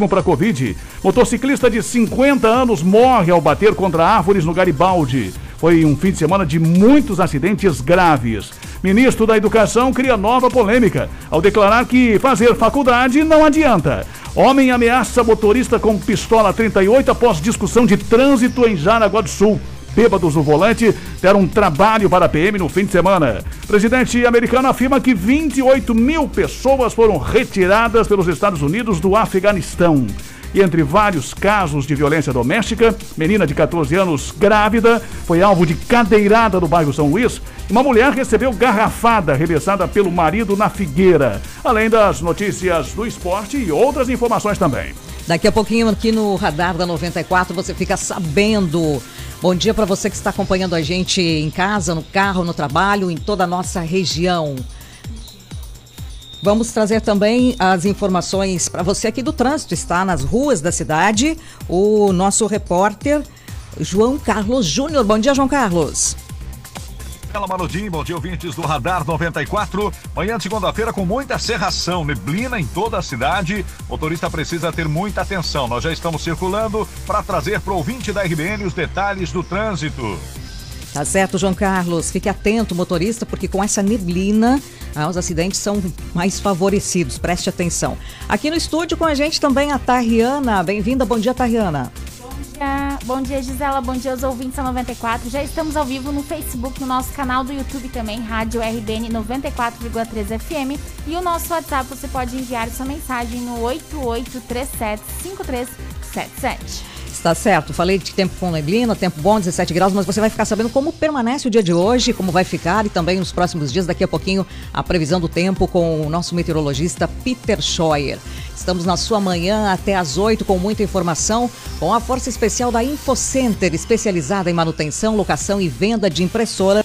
perigosíssimo para Covid. Motociclista de 50 anos morre ao bater contra árvores no Garibaldi. Foi um fim de semana de muitos acidentes graves. Ministro da Educação cria nova polêmica ao declarar que fazer faculdade não adianta. Homem ameaça motorista com pistola 38 após discussão de trânsito em Jaraguá do Sul. Bêbados no volante deram um trabalho para a PM no fim de semana. Presidente americano afirma que 28 mil pessoas foram retiradas pelos Estados Unidos do Afeganistão. E entre vários casos de violência doméstica, menina de 14 anos grávida foi alvo de cadeirada no bairro São Luís. Uma mulher recebeu garrafada arremessada pelo marido na Figueira. Além das notícias do esporte e outras informações também. Daqui a pouquinho aqui no Radar da 94 você fica sabendo. Bom dia para você que está acompanhando a gente em casa, no carro, no trabalho, em toda a nossa região. Vamos trazer também as informações para você aqui do trânsito. Está nas ruas da cidade o nosso repórter João Carlos Júnior. Bom dia, João Carlos. Fala Manudim, bom dia ouvintes do Radar 94. Manhã de segunda-feira com muita serração, neblina em toda a cidade. Motorista precisa ter muita atenção. Nós já estamos circulando para trazer para o ouvinte da RBN os detalhes do trânsito. Tá certo, João Carlos. Fique atento, motorista, porque com essa neblina ah, os acidentes são mais favorecidos. Preste atenção. Aqui no estúdio com a gente também a Tariana. Bem-vinda. Bom dia, Tariana Bom dia, Gisela. Bom dia aos ouvintes da 94. Já estamos ao vivo no Facebook, no nosso canal do YouTube também, Rádio RBN 94,3 FM. E o nosso WhatsApp, você pode enviar sua mensagem no 88375377. Está certo, falei de tempo com neblina, tempo bom, 17 graus, mas você vai ficar sabendo como permanece o dia de hoje, como vai ficar e também nos próximos dias, daqui a pouquinho, a previsão do tempo com o nosso meteorologista Peter Scheuer. Estamos na sua manhã até às 8 com muita informação, com a força especial da InfoCenter, especializada em manutenção, locação e venda de impressora.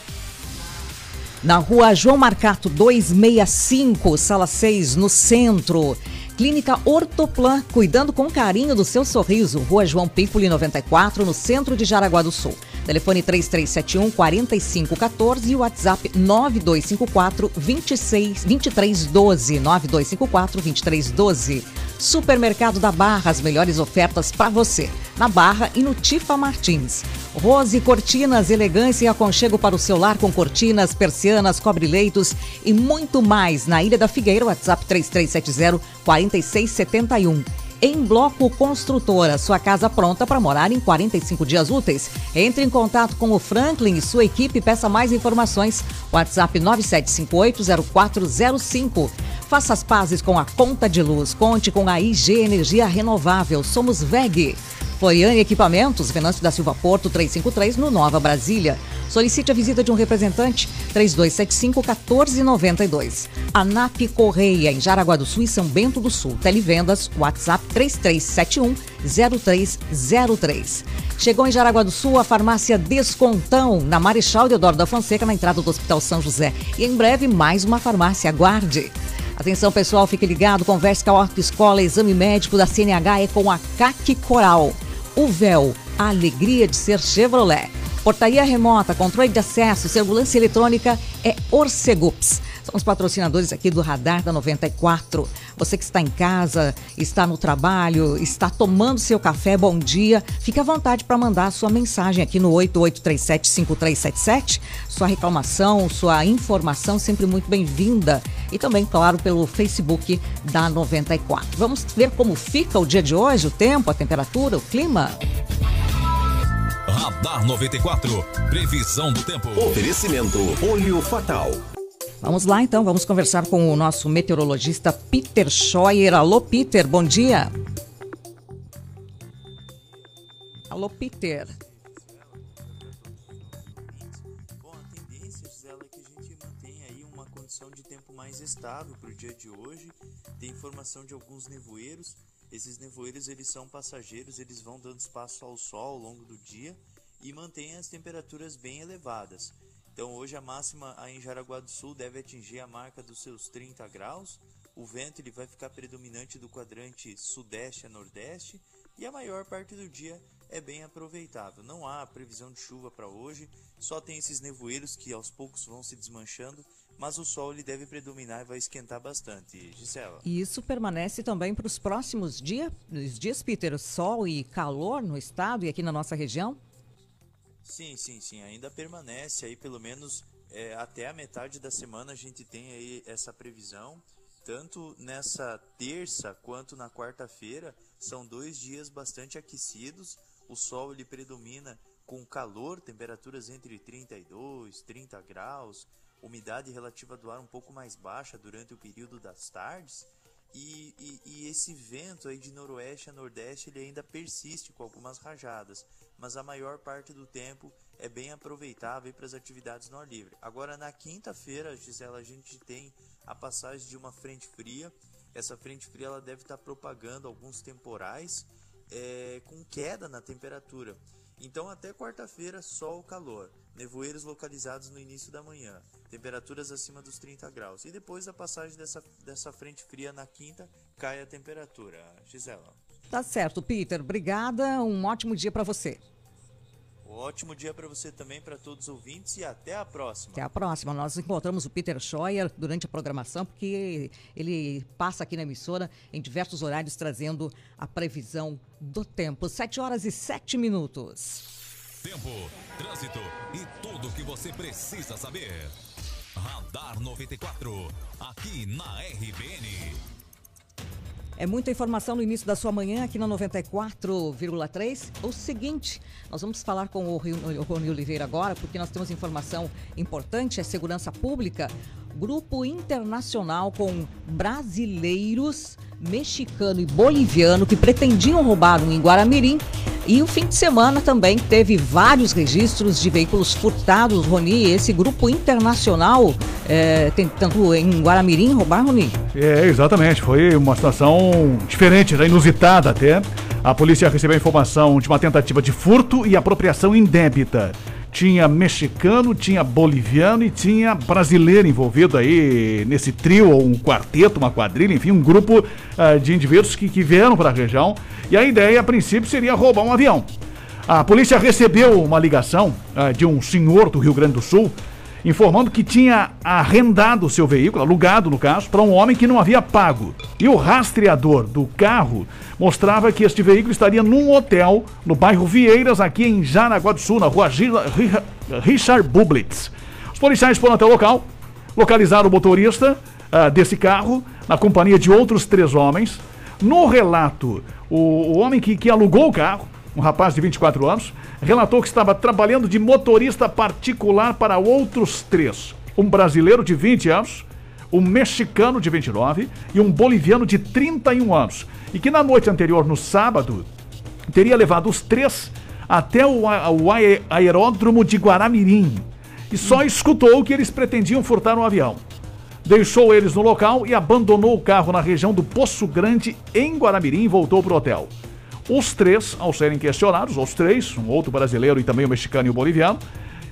Na rua João Marcato 265, sala 6, no centro. Clínica Ortoplan, cuidando com carinho do seu sorriso. Rua João Piccoli 94, no centro de Jaraguá do Sul. Telefone 3371 4514 e WhatsApp 9254 26 2312 9254 2312. Supermercado da Barra, as melhores ofertas para você. Na Barra e no Tifa Martins. Rose Cortinas, elegância e aconchego para o seu lar com cortinas, persianas, cobre-leitos e muito mais. Na Ilha da Figueira, WhatsApp 3370 4671. Em Bloco Construtora, sua casa pronta para morar em 45 dias úteis. Entre em contato com o Franklin e sua equipe e peça mais informações. WhatsApp 97580405. Faça as pazes com a conta de luz. Conte com a IG Energia Renovável. Somos VEG. Floriane Equipamentos, Venâncio da Silva Porto, 353, no Nova Brasília. Solicite a visita de um representante, 3275-1492. ANAP Correia, em Jaraguá do Sul e São Bento do Sul. Televendas, WhatsApp 3371-0303. Chegou em Jaraguá do Sul a farmácia Descontão, na Marechal Deodoro da Fonseca, na entrada do Hospital São José. E em breve, mais uma farmácia. Aguarde. Atenção pessoal, fique ligado, converse com a Autoescola Exame Médico da CNH é com a CAC Coral. O véu, a alegria de ser Chevrolet. Portaria remota, controle de acesso, segurança eletrônica é Orcegups. São os patrocinadores aqui do Radar da 94. Você que está em casa, está no trabalho, está tomando seu café, bom dia. Fique à vontade para mandar a sua mensagem aqui no 8837-5377. Sua reclamação, sua informação sempre muito bem-vinda. E também, claro, pelo Facebook da 94. Vamos ver como fica o dia de hoje, o tempo, a temperatura, o clima? Radar 94. Previsão do tempo. Oferecimento Olho Fatal. Vamos lá então, vamos conversar com o nosso meteorologista Peter Scheuer. Alô, Peter, bom dia. Alô, Peter. Bom, a tendência, é que a gente mantenha aí uma condição de tempo mais estável para o dia de hoje. Tem informação de alguns nevoeiros. Esses nevoeiros eles são passageiros, eles vão dando espaço ao sol ao longo do dia e mantêm as temperaturas bem elevadas. Então hoje a máxima em Jaraguá do Sul deve atingir a marca dos seus 30 graus. O vento ele vai ficar predominante do quadrante sudeste a nordeste e a maior parte do dia é bem aproveitável. Não há previsão de chuva para hoje, só tem esses nevoeiros que aos poucos vão se desmanchando mas o sol ele deve predominar e vai esquentar bastante, Gisela. E isso permanece também para os próximos dia, dias, Peter? Sol e calor no estado e aqui na nossa região? Sim, sim, sim. Ainda permanece aí pelo menos é, até a metade da semana a gente tem aí essa previsão. Tanto nessa terça quanto na quarta-feira são dois dias bastante aquecidos. O sol ele predomina com calor, temperaturas entre 32, 30 graus umidade relativa do ar um pouco mais baixa durante o período das tardes. E, e, e, esse vento aí de noroeste a nordeste ele ainda persiste com algumas rajadas, mas a maior parte do tempo é bem aproveitável para as atividades no ar livre. Agora na quinta-feira, Gisela, a gente tem a passagem de uma frente fria. Essa frente fria ela deve estar propagando alguns temporais é, com queda na temperatura. Então até quarta-feira sol calor, nevoeiros localizados no início da manhã temperaturas acima dos 30 graus. E depois da passagem dessa, dessa frente fria na quinta, cai a temperatura. Gisela. Tá certo, Peter. Obrigada. Um ótimo dia para você. Um ótimo dia para você também, para todos os ouvintes e até a próxima. Até a próxima. Nós encontramos o Peter Scheuer durante a programação, porque ele passa aqui na emissora em diversos horários trazendo a previsão do tempo. 7 horas e 7 minutos. Tempo, trânsito e tudo o que você precisa saber. Radar 94, aqui na RBN. É muita informação no início da sua manhã aqui na 94,3. O seguinte, nós vamos falar com o Rony Oliveira agora, porque nós temos informação importante, é segurança pública. Grupo internacional com brasileiros, mexicano e boliviano que pretendiam roubar um em Guaramirim e o fim de semana também teve vários registros de veículos furtados, Roni. Esse grupo internacional é, tentando em Guaramirim roubar, Roni? É, exatamente. Foi uma situação diferente, né? inusitada até. A polícia recebeu informação de uma tentativa de furto e apropriação indébita tinha mexicano, tinha boliviano e tinha brasileiro envolvido aí nesse trio, ou um quarteto, uma quadrilha, enfim, um grupo uh, de indivíduos que, que vieram para a região. E a ideia, a princípio, seria roubar um avião. A polícia recebeu uma ligação uh, de um senhor do Rio Grande do Sul informando que tinha arrendado seu veículo, alugado no caso, para um homem que não havia pago. E o rastreador do carro mostrava que este veículo estaria num hotel no bairro Vieiras, aqui em Jaraguá do Sul, na rua Richard Bublitz. Os policiais foram até o local, localizaram o motorista uh, desse carro, na companhia de outros três homens. No relato, o, o homem que, que alugou o carro, um rapaz de 24 anos, relatou que estava trabalhando de motorista particular para outros três: um brasileiro de 20 anos, um mexicano de 29 e um boliviano de 31 anos. E que na noite anterior, no sábado, teria levado os três até o, o aeródromo de Guaramirim e só escutou que eles pretendiam furtar um avião. Deixou eles no local e abandonou o carro na região do Poço Grande, em Guaramirim, e voltou para o hotel. Os três, ao serem questionados, os três, um outro brasileiro e também o mexicano e o boliviano,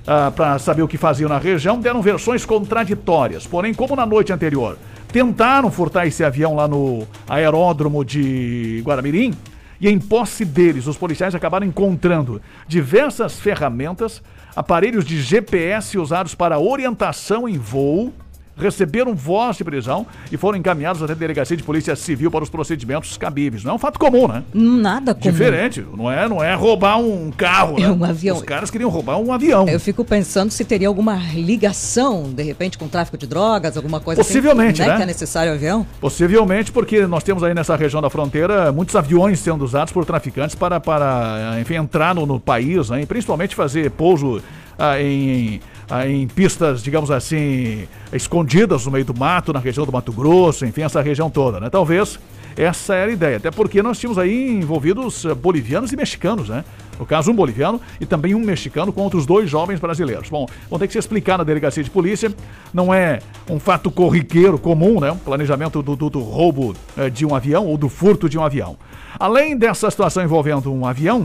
uh, para saber o que faziam na região, deram versões contraditórias. Porém, como na noite anterior tentaram furtar esse avião lá no aeródromo de Guaramirim, e em posse deles, os policiais acabaram encontrando diversas ferramentas, aparelhos de GPS usados para orientação em voo, receberam voz de prisão e foram encaminhados até a delegacia de polícia civil para os procedimentos cabíveis. Não é um fato comum, né? Nada comum. Diferente. Não é, não é roubar um carro, né? Um avião. Os caras queriam roubar um avião. Eu fico pensando se teria alguma ligação, de repente, com tráfico de drogas, alguma coisa Possivelmente, assim, né? Que é necessário o avião? Possivelmente, porque nós temos aí nessa região da fronteira muitos aviões sendo usados por traficantes para, para enfim, entrar no, no país, né? e principalmente fazer pouso ah, em ah, em pistas, digamos assim, escondidas no meio do mato, na região do Mato Grosso, enfim, essa região toda, né? Talvez essa era a ideia, até porque nós tínhamos aí envolvidos eh, bolivianos e mexicanos, né? No caso, um boliviano e também um mexicano com outros dois jovens brasileiros. Bom, vão ter que se explicar na delegacia de polícia. Não é um fato corriqueiro comum, né? O planejamento do, do, do roubo eh, de um avião ou do furto de um avião. Além dessa situação envolvendo um avião,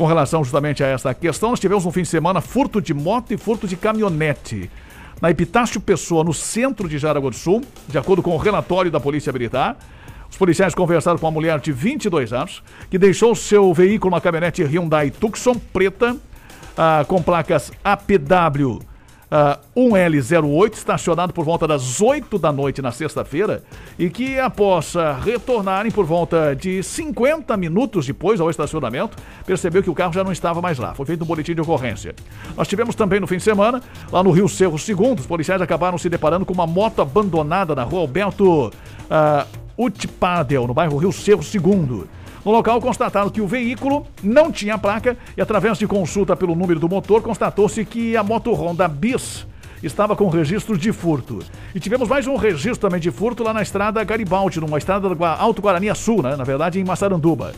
com relação justamente a essa questão, nós tivemos um fim de semana furto de moto e furto de caminhonete. Na Epitácio Pessoa, no centro de Jaraguá do Sul, de acordo com o relatório da Polícia Militar, os policiais conversaram com uma mulher de 22 anos que deixou seu veículo, uma caminhonete Hyundai Tucson preta, ah, com placas APW uh, 1L08, estacionado por volta das 8 da noite na sexta-feira, e que após uh, retornarem por volta de 50 minutos depois ao estacionamento, percebeu que o carro já não estava mais lá. Foi feito um boletim de ocorrência. Nós tivemos também no fim de semana, lá no Rio Cerro II, os policiais acabaram se deparando com uma moto abandonada na rua Alberto uh, no bairro Rio Cerro II. No local, constataram que o veículo não tinha placa e, através de consulta pelo número do motor, constatou-se que a moto Honda Bis estava com registro de furto. E tivemos mais um registro também de furto lá na estrada Garibaldi, numa estrada do Alto Guarani Sul, né? na verdade em Massaranduba.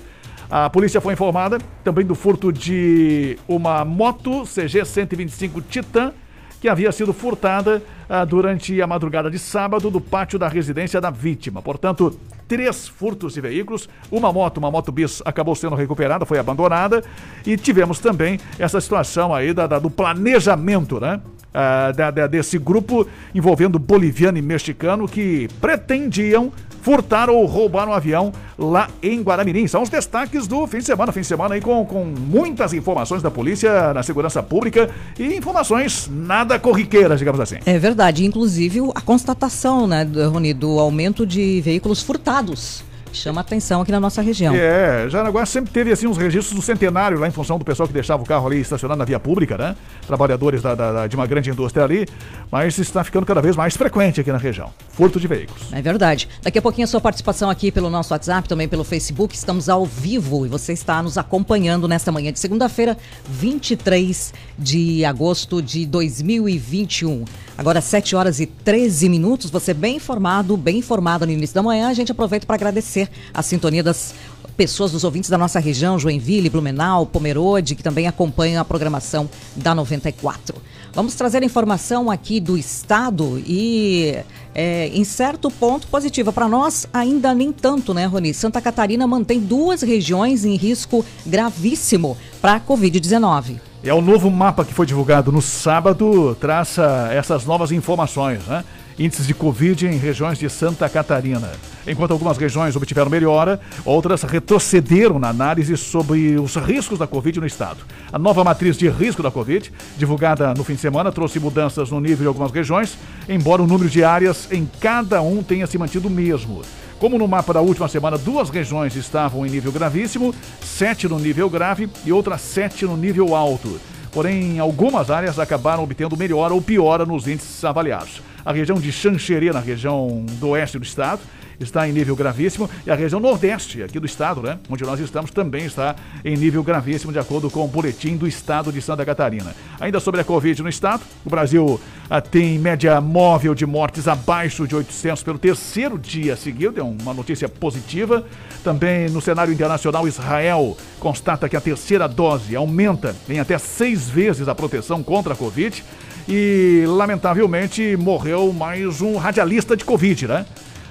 A polícia foi informada também do furto de uma moto CG 125 Titan que havia sido furtada ah, durante a madrugada de sábado do pátio da residência da vítima. Portanto, três furtos de veículos, uma moto, uma moto bis acabou sendo recuperada, foi abandonada e tivemos também essa situação aí da, da do planejamento, né? Uh, da, da, desse grupo envolvendo boliviano e mexicano que pretendiam furtar ou roubar um avião lá em Guaramirim. São os destaques do fim de semana. Fim de semana aí com, com muitas informações da polícia na segurança pública e informações nada corriqueiras, digamos assim. É verdade. Inclusive a constatação, né, Rony, do aumento de veículos furtados chama atenção aqui na nossa região. É, Jaraguá sempre teve assim uns registros do centenário lá em função do pessoal que deixava o carro ali estacionado na via pública, né? Trabalhadores da, da, de uma grande indústria ali, mas está ficando cada vez mais frequente aqui na região. Furto de veículos. É verdade. Daqui a pouquinho a sua participação aqui pelo nosso WhatsApp, também pelo Facebook, estamos ao vivo e você está nos acompanhando nesta manhã de segunda-feira, 23 de agosto de 2021. Agora 7 horas e 13 minutos, você bem informado, bem informado no início da manhã, a gente aproveita para agradecer a sintonia das pessoas, dos ouvintes da nossa região, Joinville, Blumenau, Pomerode, que também acompanham a programação da 94. Vamos trazer informação aqui do Estado e, é, em certo ponto, positiva. Para nós, ainda nem tanto, né, Rony? Santa Catarina mantém duas regiões em risco gravíssimo para a Covid-19. É o novo mapa que foi divulgado no sábado, traça essas novas informações, né? índices de Covid em regiões de Santa Catarina. Enquanto algumas regiões obtiveram melhora, outras retrocederam na análise sobre os riscos da Covid no estado. A nova matriz de risco da Covid, divulgada no fim de semana, trouxe mudanças no nível de algumas regiões, embora o número de áreas em cada um tenha se mantido o mesmo. Como no mapa da última semana, duas regiões estavam em nível gravíssimo, sete no nível grave e outras sete no nível alto. Porém, algumas áreas acabaram obtendo melhora ou piora nos índices avaliados. A região de Xanxerê, na região do oeste do estado, está em nível gravíssimo e a região nordeste aqui do estado, né, onde nós estamos, também está em nível gravíssimo, de acordo com o boletim do estado de Santa Catarina. Ainda sobre a Covid no estado, o Brasil ah, tem média móvel de mortes abaixo de 800 pelo terceiro dia seguido, é uma notícia positiva. Também no cenário internacional, Israel constata que a terceira dose aumenta em até seis vezes a proteção contra a Covid e, lamentavelmente, morreu mais um radialista de Covid, né?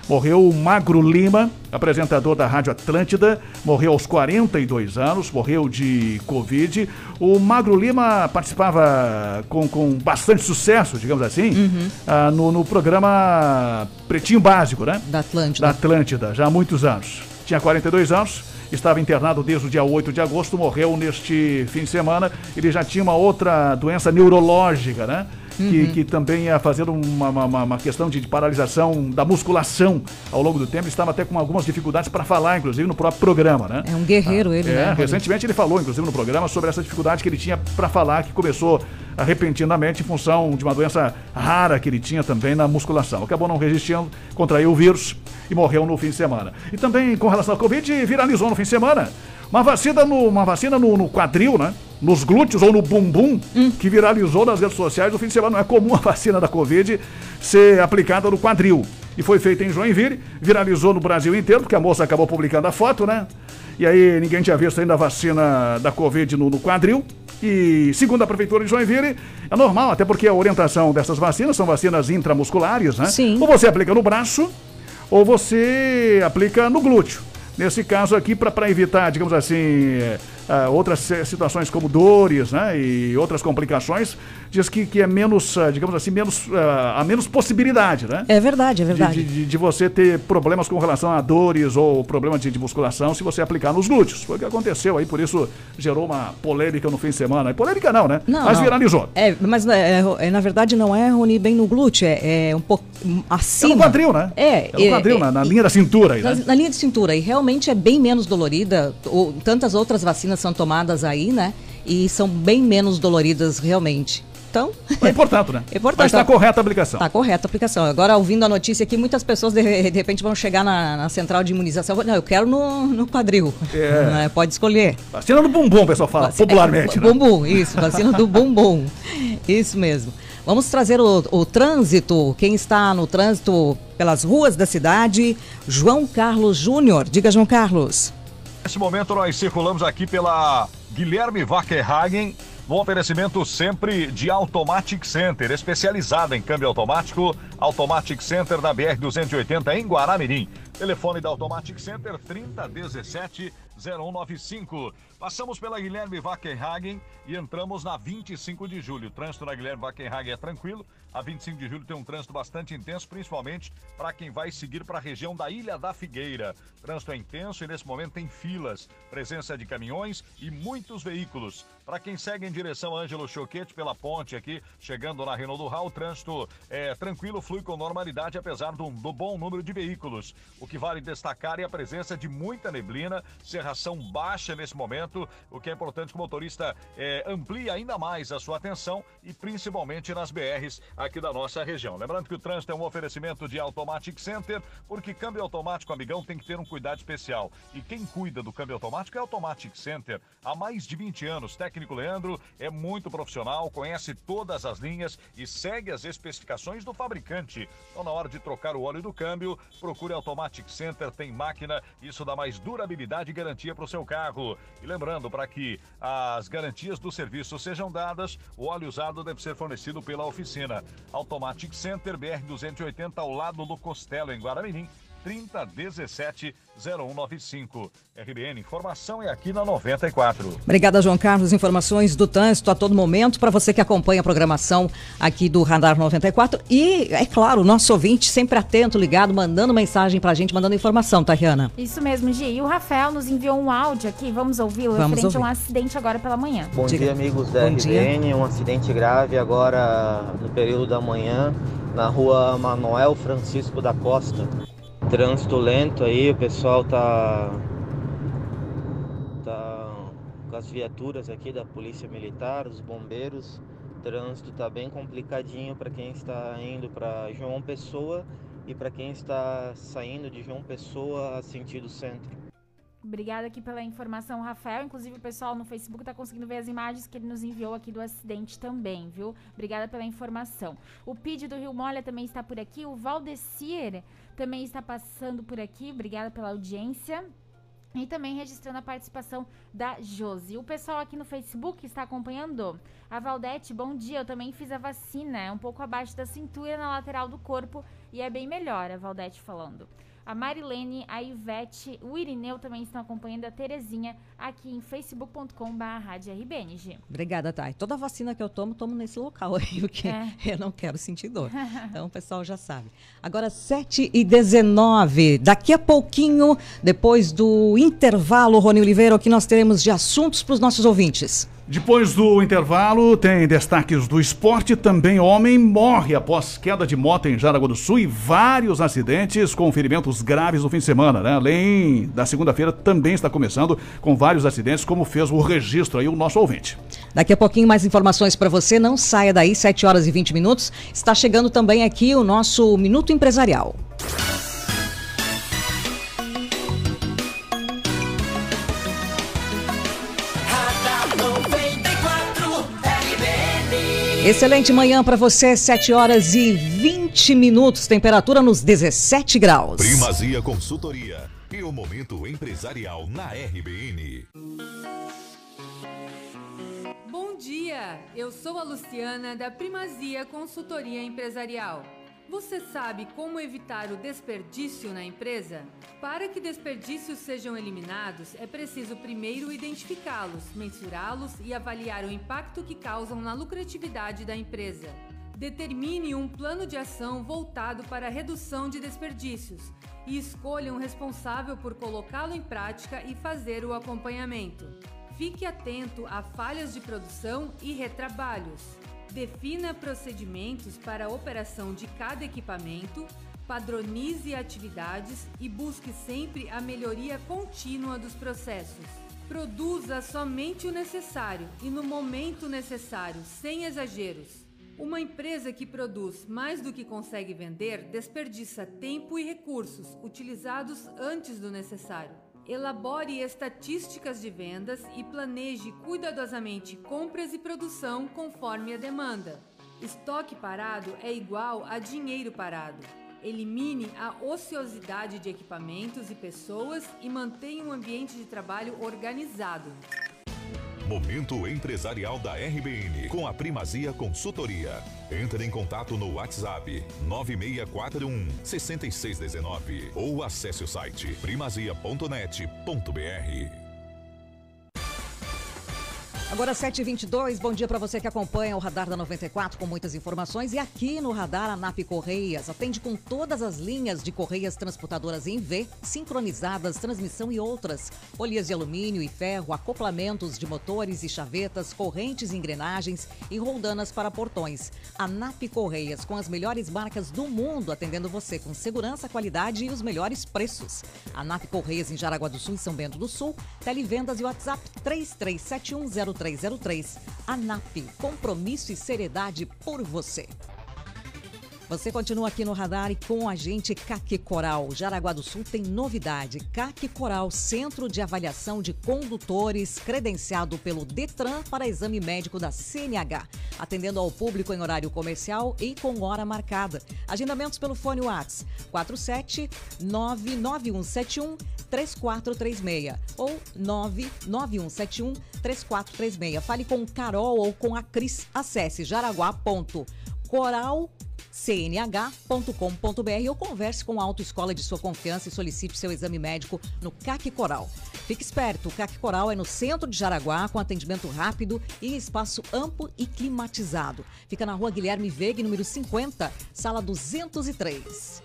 Morreu o Magro Lima, apresentador da Rádio Atlântida, morreu aos 42 anos, morreu de Covid. O Magro Lima participava com, com bastante sucesso, digamos assim, uhum. uh, no, no programa Pretinho Básico, né? Da Atlântida. Da Atlântida, já há muitos anos. Tinha 42 anos, estava internado desde o dia 8 de agosto, morreu neste fim de semana. Ele já tinha uma outra doença neurológica, né? Que, uhum. que também ia fazendo uma, uma, uma, questão de paralisação da musculação ao longo do tempo. Estava até com algumas dificuldades para falar, inclusive no próprio programa, né? É um guerreiro ele, é, né? Recentemente ele falou, inclusive no programa, sobre essa dificuldade que ele tinha para falar, que começou repentinamente em função de uma doença rara que ele tinha também na musculação. Acabou não resistindo, contraiu o vírus e morreu no fim de semana. E também com relação à Covid, viralizou no fim de semana uma vacina no, uma vacina no, no quadril, né? Nos glúteos ou no bumbum, hum. que viralizou nas redes sociais no fim de semana. Não é comum a vacina da Covid ser aplicada no quadril. E foi feita em Joinville, viralizou no Brasil inteiro, porque a moça acabou publicando a foto, né? E aí ninguém tinha visto ainda a vacina da Covid no, no quadril. E segundo a Prefeitura de Joinville, é normal, até porque a orientação dessas vacinas são vacinas intramusculares, né? Sim. Ou você aplica no braço, ou você aplica no glúteo. Nesse caso aqui, para evitar, digamos assim, ah, outras eh, situações como dores, né? E outras complicações, diz que, que é menos, ah, digamos assim, menos, há menos possibilidade, né? É verdade, é De, verdade. de, de- de você ter problemas com relação a dores ou problema de, de musculação se você aplicar nos glúteos. Foi o que aconteceu aí, por isso gerou uma polêmica no fim de semana. Polêmica não, né? Não, Mas não. viralizou. É, mas é, é, na verdade não é Rony bem no glúteo, é, é um pouco hum, É acima. no quadril, né? É, É no quadril, é, na, na e- linha da cintura aí, Na, né? na linha de cintura, e realmente é bem menos dolorida. O- tantas outras vacinas são tomadas aí, né? E são bem menos doloridas realmente. Então, É importante, né? É importante. Mas está correta a aplicação. tá correta a aplicação. Agora, ouvindo a notícia aqui, muitas pessoas de, de repente vão chegar na, na central de imunização. Não, eu quero no, no quadril. É. Né? Pode escolher. Vacina do bumbum, o pessoal fala, Vacina- popularmente, é, né? Bumbum, isso, vacina do bumbum. Isso mesmo. Vamos trazer o, o trânsito. Quem está no trânsito pelas ruas da cidade, João Carlos Júnior. Diga, João Carlos. Nesse momento nós circulamos aqui pela Guilherme Wackerhagen, no oferecimento sempre de Automatic Center, especializada em câmbio automático, Automatic Center da BR-280 em Guaramirim. Telefone da Automatic Center 3017 0195. Passamos pela Guilherme Wackerhagen e entramos na 25 de julho. O trânsito na Guilherme Wackerhagen é tranquilo. A 25 de julho tem um trânsito bastante intenso, principalmente para quem vai seguir para a região da Ilha da Figueira. O trânsito é intenso e nesse momento tem filas, presença de caminhões e muitos veículos. Para quem segue em direção a Ângelo Choquete pela ponte aqui, chegando na Renault do Hall, o trânsito é tranquilo, flui com normalidade, apesar do, do bom número de veículos. O que vale destacar é a presença de muita neblina, serração baixa nesse momento, o que é importante que o motorista é, amplie ainda mais a sua atenção e principalmente nas BRs aqui da nossa região. Lembrando que o trânsito é um oferecimento de Automatic Center, porque câmbio automático, amigão, tem que ter um cuidado especial. E quem cuida do câmbio automático é Automatic Center. Há mais de 20 anos, técnico Leandro é muito profissional, conhece todas as linhas e segue as especificações do fabricante. Então, na hora de trocar o óleo do câmbio, procure Automatic Center, tem máquina, isso dá mais durabilidade e garantia para o seu carro. E lembrando, para que as garantias do serviço sejam dadas, o óleo usado deve ser fornecido pela oficina. Automatic Center BR-280 ao lado do Costelo, em Guaramirim. 3017 0195. RBN Informação é aqui na 94. Obrigada, João Carlos. Informações do trânsito a todo momento para você que acompanha a programação aqui do Radar 94. E, é claro, o nosso ouvinte sempre atento, ligado, mandando mensagem para a gente, mandando informação, tá, Rihanna? Isso mesmo, Gi. E o Rafael nos enviou um áudio aqui, vamos ouvi-lo, Vamos referente a um ouvir. acidente agora pela manhã. Bom Diga. dia, amigos da Bom dia. RBN. Um acidente grave agora no período da manhã na rua Manuel Francisco da Costa. Trânsito lento aí, o pessoal tá tá com as viaturas aqui da Polícia Militar, os bombeiros. O trânsito tá bem complicadinho para quem está indo para João Pessoa e para quem está saindo de João Pessoa a sentido centro. Obrigada aqui pela informação, Rafael. Inclusive, o pessoal no Facebook tá conseguindo ver as imagens que ele nos enviou aqui do acidente também, viu? Obrigada pela informação. O Pid do Rio Molha também está por aqui. O Valdecir também está passando por aqui. Obrigada pela audiência. E também registrando a participação da Josi. O pessoal aqui no Facebook está acompanhando. A Valdete, bom dia. Eu também fiz a vacina. É um pouco abaixo da cintura, na lateral do corpo. E é bem melhor, a Valdete falando. A Marilene, a Ivete, o Irineu também estão acompanhando. A Terezinha aqui em facebook.com.br. Obrigada, Thay. Toda vacina que eu tomo, tomo nesse local aí, porque É. eu não quero sentir dor. Então o pessoal já sabe. Agora, 7 e 19 Daqui a pouquinho, depois do intervalo, Rony Oliveira, o que nós teremos de assuntos para os nossos ouvintes? Depois do intervalo, tem destaques do esporte. Também homem morre após queda de moto em Jaraguá do Sul e vários acidentes com ferimentos graves no fim de semana. Né? Além da segunda-feira, também está começando com vários acidentes, como fez o registro aí o nosso ouvinte. Daqui a pouquinho mais informações para você. Não saia daí, 7 horas e 20 minutos. Está chegando também aqui o nosso Minuto Empresarial. Excelente manhã para você, 7 horas e 20 minutos, temperatura nos 17 graus. Primazia Consultoria e o Momento Empresarial na RBN. Bom dia, eu sou a Luciana da Primazia Consultoria Empresarial. Você sabe como evitar o desperdício na empresa? Para que desperdícios sejam eliminados, é preciso primeiro identificá-los, mensurá-los e avaliar o impacto que causam na lucratividade da empresa. Determine um plano de ação voltado para a redução de desperdícios e escolha um responsável por colocá-lo em prática e fazer o acompanhamento. Fique atento a falhas de produção e retrabalhos. Defina procedimentos para a operação de cada equipamento, padronize atividades e busque sempre a melhoria contínua dos processos. Produza somente o necessário e no momento necessário, sem exageros. Uma empresa que produz mais do que consegue vender desperdiça tempo e recursos utilizados antes do necessário. Elabore estatísticas de vendas e planeje cuidadosamente compras e produção conforme a demanda. Estoque parado é igual a dinheiro parado. Elimine a ociosidade de equipamentos e pessoas e mantenha um ambiente de trabalho organizado. Momento Empresarial da RBN, com a Primazia Consultoria. Entre em contato no WhatsApp 9641 6619 ou acesse o site primazia.net.br. Agora 7h22, bom dia para você que acompanha o Radar da 94 com muitas informações. E aqui no Radar, a NAP Correias atende com todas as linhas de correias transportadoras em V, sincronizadas, transmissão e outras. Polias de alumínio e ferro, acoplamentos de motores e chavetas, correntes e engrenagens e roldanas para portões. A NAP Correias, com as melhores marcas do mundo, atendendo você com segurança, qualidade e os melhores preços. A NAP Correias em Jaraguá do Sul e São Bento do Sul. Televendas e WhatsApp 337103 0303. ANAP, compromisso e seriedade por você. Você continua aqui no radar e com a gente CAC Coral. Jaraguá do Sul tem novidade. CAC Coral, Centro de Avaliação de Condutores, credenciado pelo Detran para exame médico da CNH. Atendendo ao público em horário comercial e com hora marcada. Agendamentos pelo fone Whats 47 99171 3436 ou 99171 3436. Fale com Carol ou com a Cris. Acesse jaraguá.coral.com cnh.com.br ou converse com a autoescola de sua confiança e solicite seu exame médico no CAC Coral. Fique esperto, o CAC Coral é no centro de Jaraguá, com atendimento rápido e espaço amplo e climatizado. Fica na rua Guilherme Vegue, número 50, sala 203.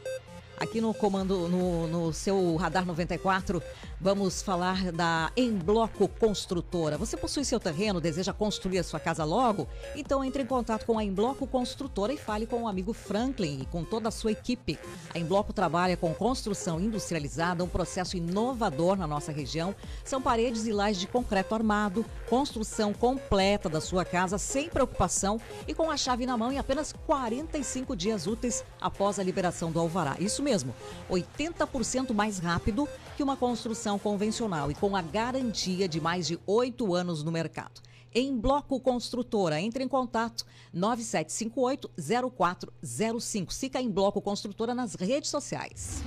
Aqui no comando, no, no seu Radar 94, vamos falar da Em Bloco Construtora. Você possui seu terreno, deseja construir a sua casa logo? Então entre em contato com a Em Bloco Construtora e fale com o amigo Franklin e com toda a sua equipe. A Em Bloco trabalha com construção industrializada, um processo inovador na nossa região. São paredes e lajes de concreto armado, construção completa da sua casa sem preocupação e com a chave na mão em apenas 45 dias úteis após a liberação do alvará. Isso mesmo, 80% mais rápido que uma construção convencional e com a garantia de mais de oito anos no mercado. Em Bloco Construtora, entre em contato 9758-0405. Fica em Bloco Construtora nas redes sociais.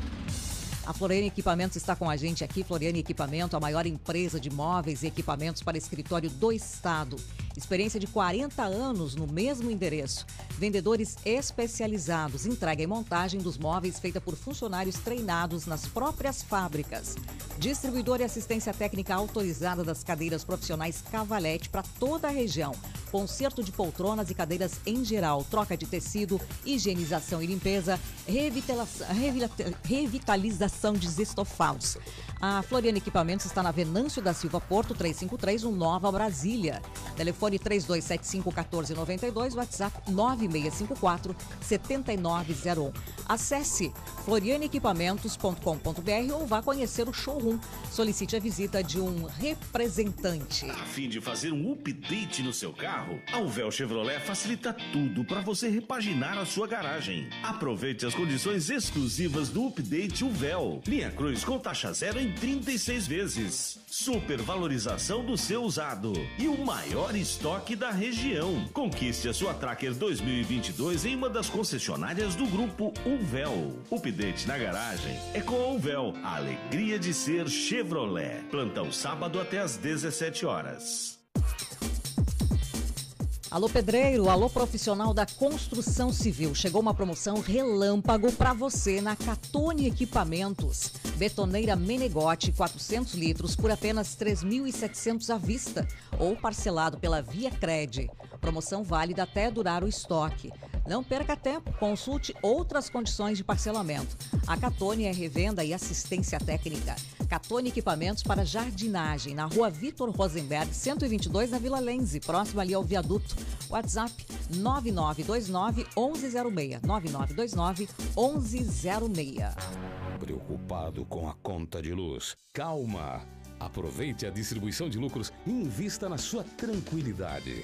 A Floriane Equipamentos está com a gente aqui. Floriane Equipamento, a maior empresa de móveis e equipamentos para escritório do estado. Experiência de 40 anos no mesmo endereço. Vendedores especializados. Entrega e montagem dos móveis feita por funcionários treinados nas próprias fábricas. Distribuidor e assistência técnica autorizada das cadeiras profissionais Cavalete para toda a região. Conserto de poltronas e cadeiras em geral, troca de tecido, higienização e limpeza, revitalização de estofados. A Floriana Equipamentos está na Venâncio da Silva Porto 353, no Nova Brasília. Telefone 3275 1492, WhatsApp 9654 7901. Acesse florianequipamentos.com.br ou vá conhecer o showroom. Solicite a visita de um representante. A fim de fazer um update no seu carro, a Uvel Chevrolet facilita tudo para você repaginar a sua garagem. Aproveite as condições exclusivas do update Uvel. Linha Cruz com taxa zero em 36 vezes. Supervalorização do seu usado e o maior estoque da região. Conquiste a sua Tracker 2022 em uma das concessionárias do grupo Uvel. Update na garagem é com a Uvel. A alegria de ser Chevrolet. Plantão sábado até às 17 horas. Alô pedreiro, alô profissional da construção civil. Chegou uma promoção relâmpago para você na Catone Equipamentos. Betoneira Menegote 400 litros por apenas 3.700 à vista ou parcelado pela Via Cred. Promoção válida até durar o estoque. Não perca tempo, consulte outras condições de parcelamento. A Catone é revenda e assistência técnica. Catone Equipamentos para jardinagem, na rua Vitor Rosenberg, 122, na Vila Lenze, próximo ali ao viaduto. WhatsApp 9929 1106. 9929 1106. Preocupado com a conta de luz? Calma! Aproveite a distribuição de lucros e invista na sua tranquilidade.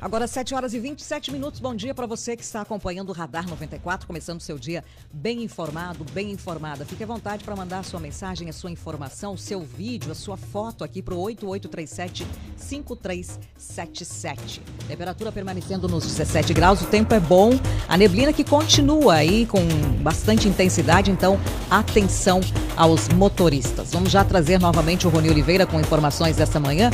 Agora 7 horas e 27 minutos. Bom dia para você que está acompanhando o Radar 94, começando seu dia bem informado, bem informada. Fique à vontade para mandar a sua mensagem, a sua informação, o seu vídeo, a sua foto aqui para o 8837-5377. Temperatura permanecendo nos 17 graus, o tempo é bom. A neblina que continua aí com bastante intensidade, então atenção aos motoristas. Vamos já trazer novamente o Rony Oliveira com informações desta manhã.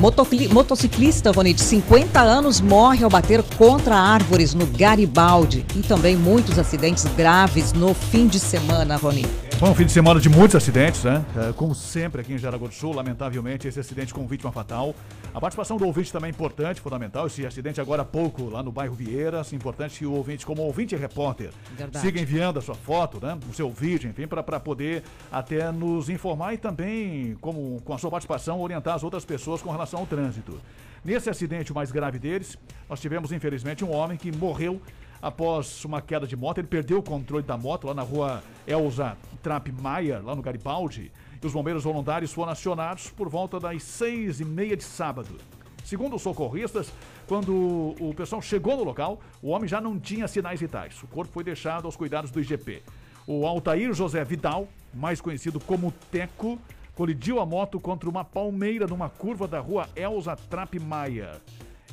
Motociclista, Rony, de 50 anos, morre ao bater contra árvores no Garibaldi. E também muitos acidentes graves no fim de semana, Rony. Foi um fim de semana de muitos acidentes, né? É, como sempre aqui em Jaraguá do Sul, lamentavelmente, esse acidente com vítima fatal. A participação do ouvinte também é importante, fundamental. Esse acidente agora há pouco lá no bairro Vieiras. Importante que o ouvinte, como ouvinte e repórter, Verdade. siga enviando a sua foto, né? O seu vídeo, enfim, para poder até nos informar e também, como, com a sua participação, orientar as outras pessoas com relação ao trânsito. Nesse acidente, o mais grave deles, nós tivemos, infelizmente, um homem que morreu após uma queda de moto. Ele perdeu o controle da moto lá na rua Elza Trap Maia, lá no Garibaldi. E os bombeiros voluntários foram acionados por volta das seis e meia de sábado. Segundo os socorristas, quando o pessoal chegou no local, o homem já não tinha sinais vitais. O corpo foi deixado aos cuidados do IGP. O Altair José Vidal, mais conhecido como Teco, colidiu a moto contra uma palmeira numa curva da rua Elza Trap Maia.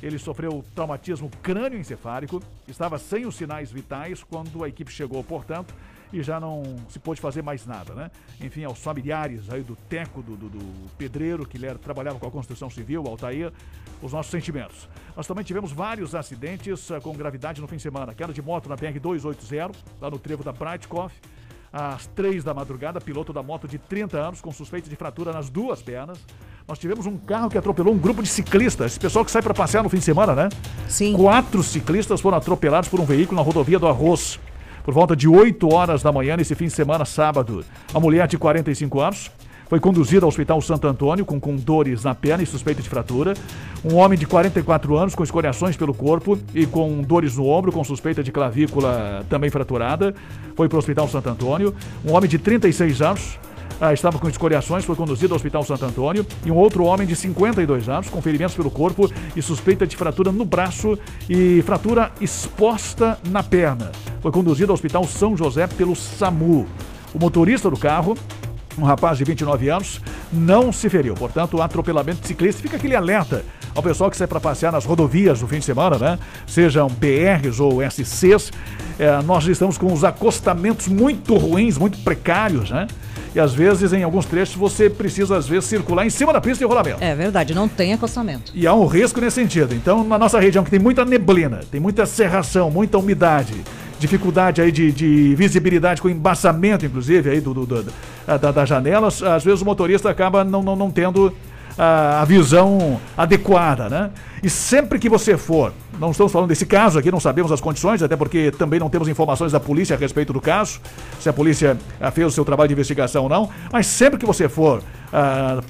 Ele sofreu traumatismo crânioencefálico, estava sem os sinais vitais quando a equipe chegou, portanto, e já não se pôde fazer mais nada, né? Enfim, aos familiares aí do Teco, do, do, do pedreiro, que era, trabalhava com a construção civil, Altair, os nossos sentimentos. Nós também tivemos vários acidentes ah, com gravidade no fim de semana. Queda de moto na BR-280, lá no trevo da Brightcoff. Às três da madrugada, piloto da moto de 30 anos com suspeita de fratura nas duas pernas. Nós tivemos um carro que atropelou um grupo de ciclistas. Esse pessoal que sai para passear no fim de semana, né? Sim. Quatro ciclistas foram atropelados por um veículo na rodovia do Arroz. Por volta de 8 horas da manhã, nesse fim de semana, sábado. A mulher de 45 anos foi conduzida ao Hospital Santo Antônio com, com dores na perna e suspeita de fratura. Um homem de 44 anos com escoriações pelo corpo e com dores no ombro, com suspeita de clavícula também fraturada, foi para o Hospital Santo Antônio. Um homem de 36 anos ah, estava com escoriações, foi conduzido ao Hospital Santo Antônio. E um outro homem de 52 anos, com ferimentos pelo corpo e suspeita de fratura no braço e fratura exposta na perna. Foi conduzido ao Hospital São José pelo SAMU. O motorista do carro, um rapaz de 29 anos, não se feriu. Portanto, o atropelamento de ciclista fica aquele alerta ao pessoal que sai para passear nas rodovias no fim de semana, né? Sejam PRs ou SCs. É, nós estamos com os acostamentos muito ruins, muito precários, né? E às vezes, em alguns trechos, você precisa, às vezes, circular em cima da pista de rolamento. É verdade, não tem acostamento. E há um risco nesse sentido. Então, na nossa região que tem muita neblina, tem muita serração, muita umidade, dificuldade aí de, de visibilidade com embaçamento, inclusive, aí do, do, do da, das janelas, às vezes o motorista acaba não, não, não tendo a, a visão adequada, né? E sempre que você for, não estamos falando desse caso aqui, não sabemos as condições, até porque também não temos informações da polícia a respeito do caso, se a polícia ah, fez o seu trabalho de investigação ou não, mas sempre que você for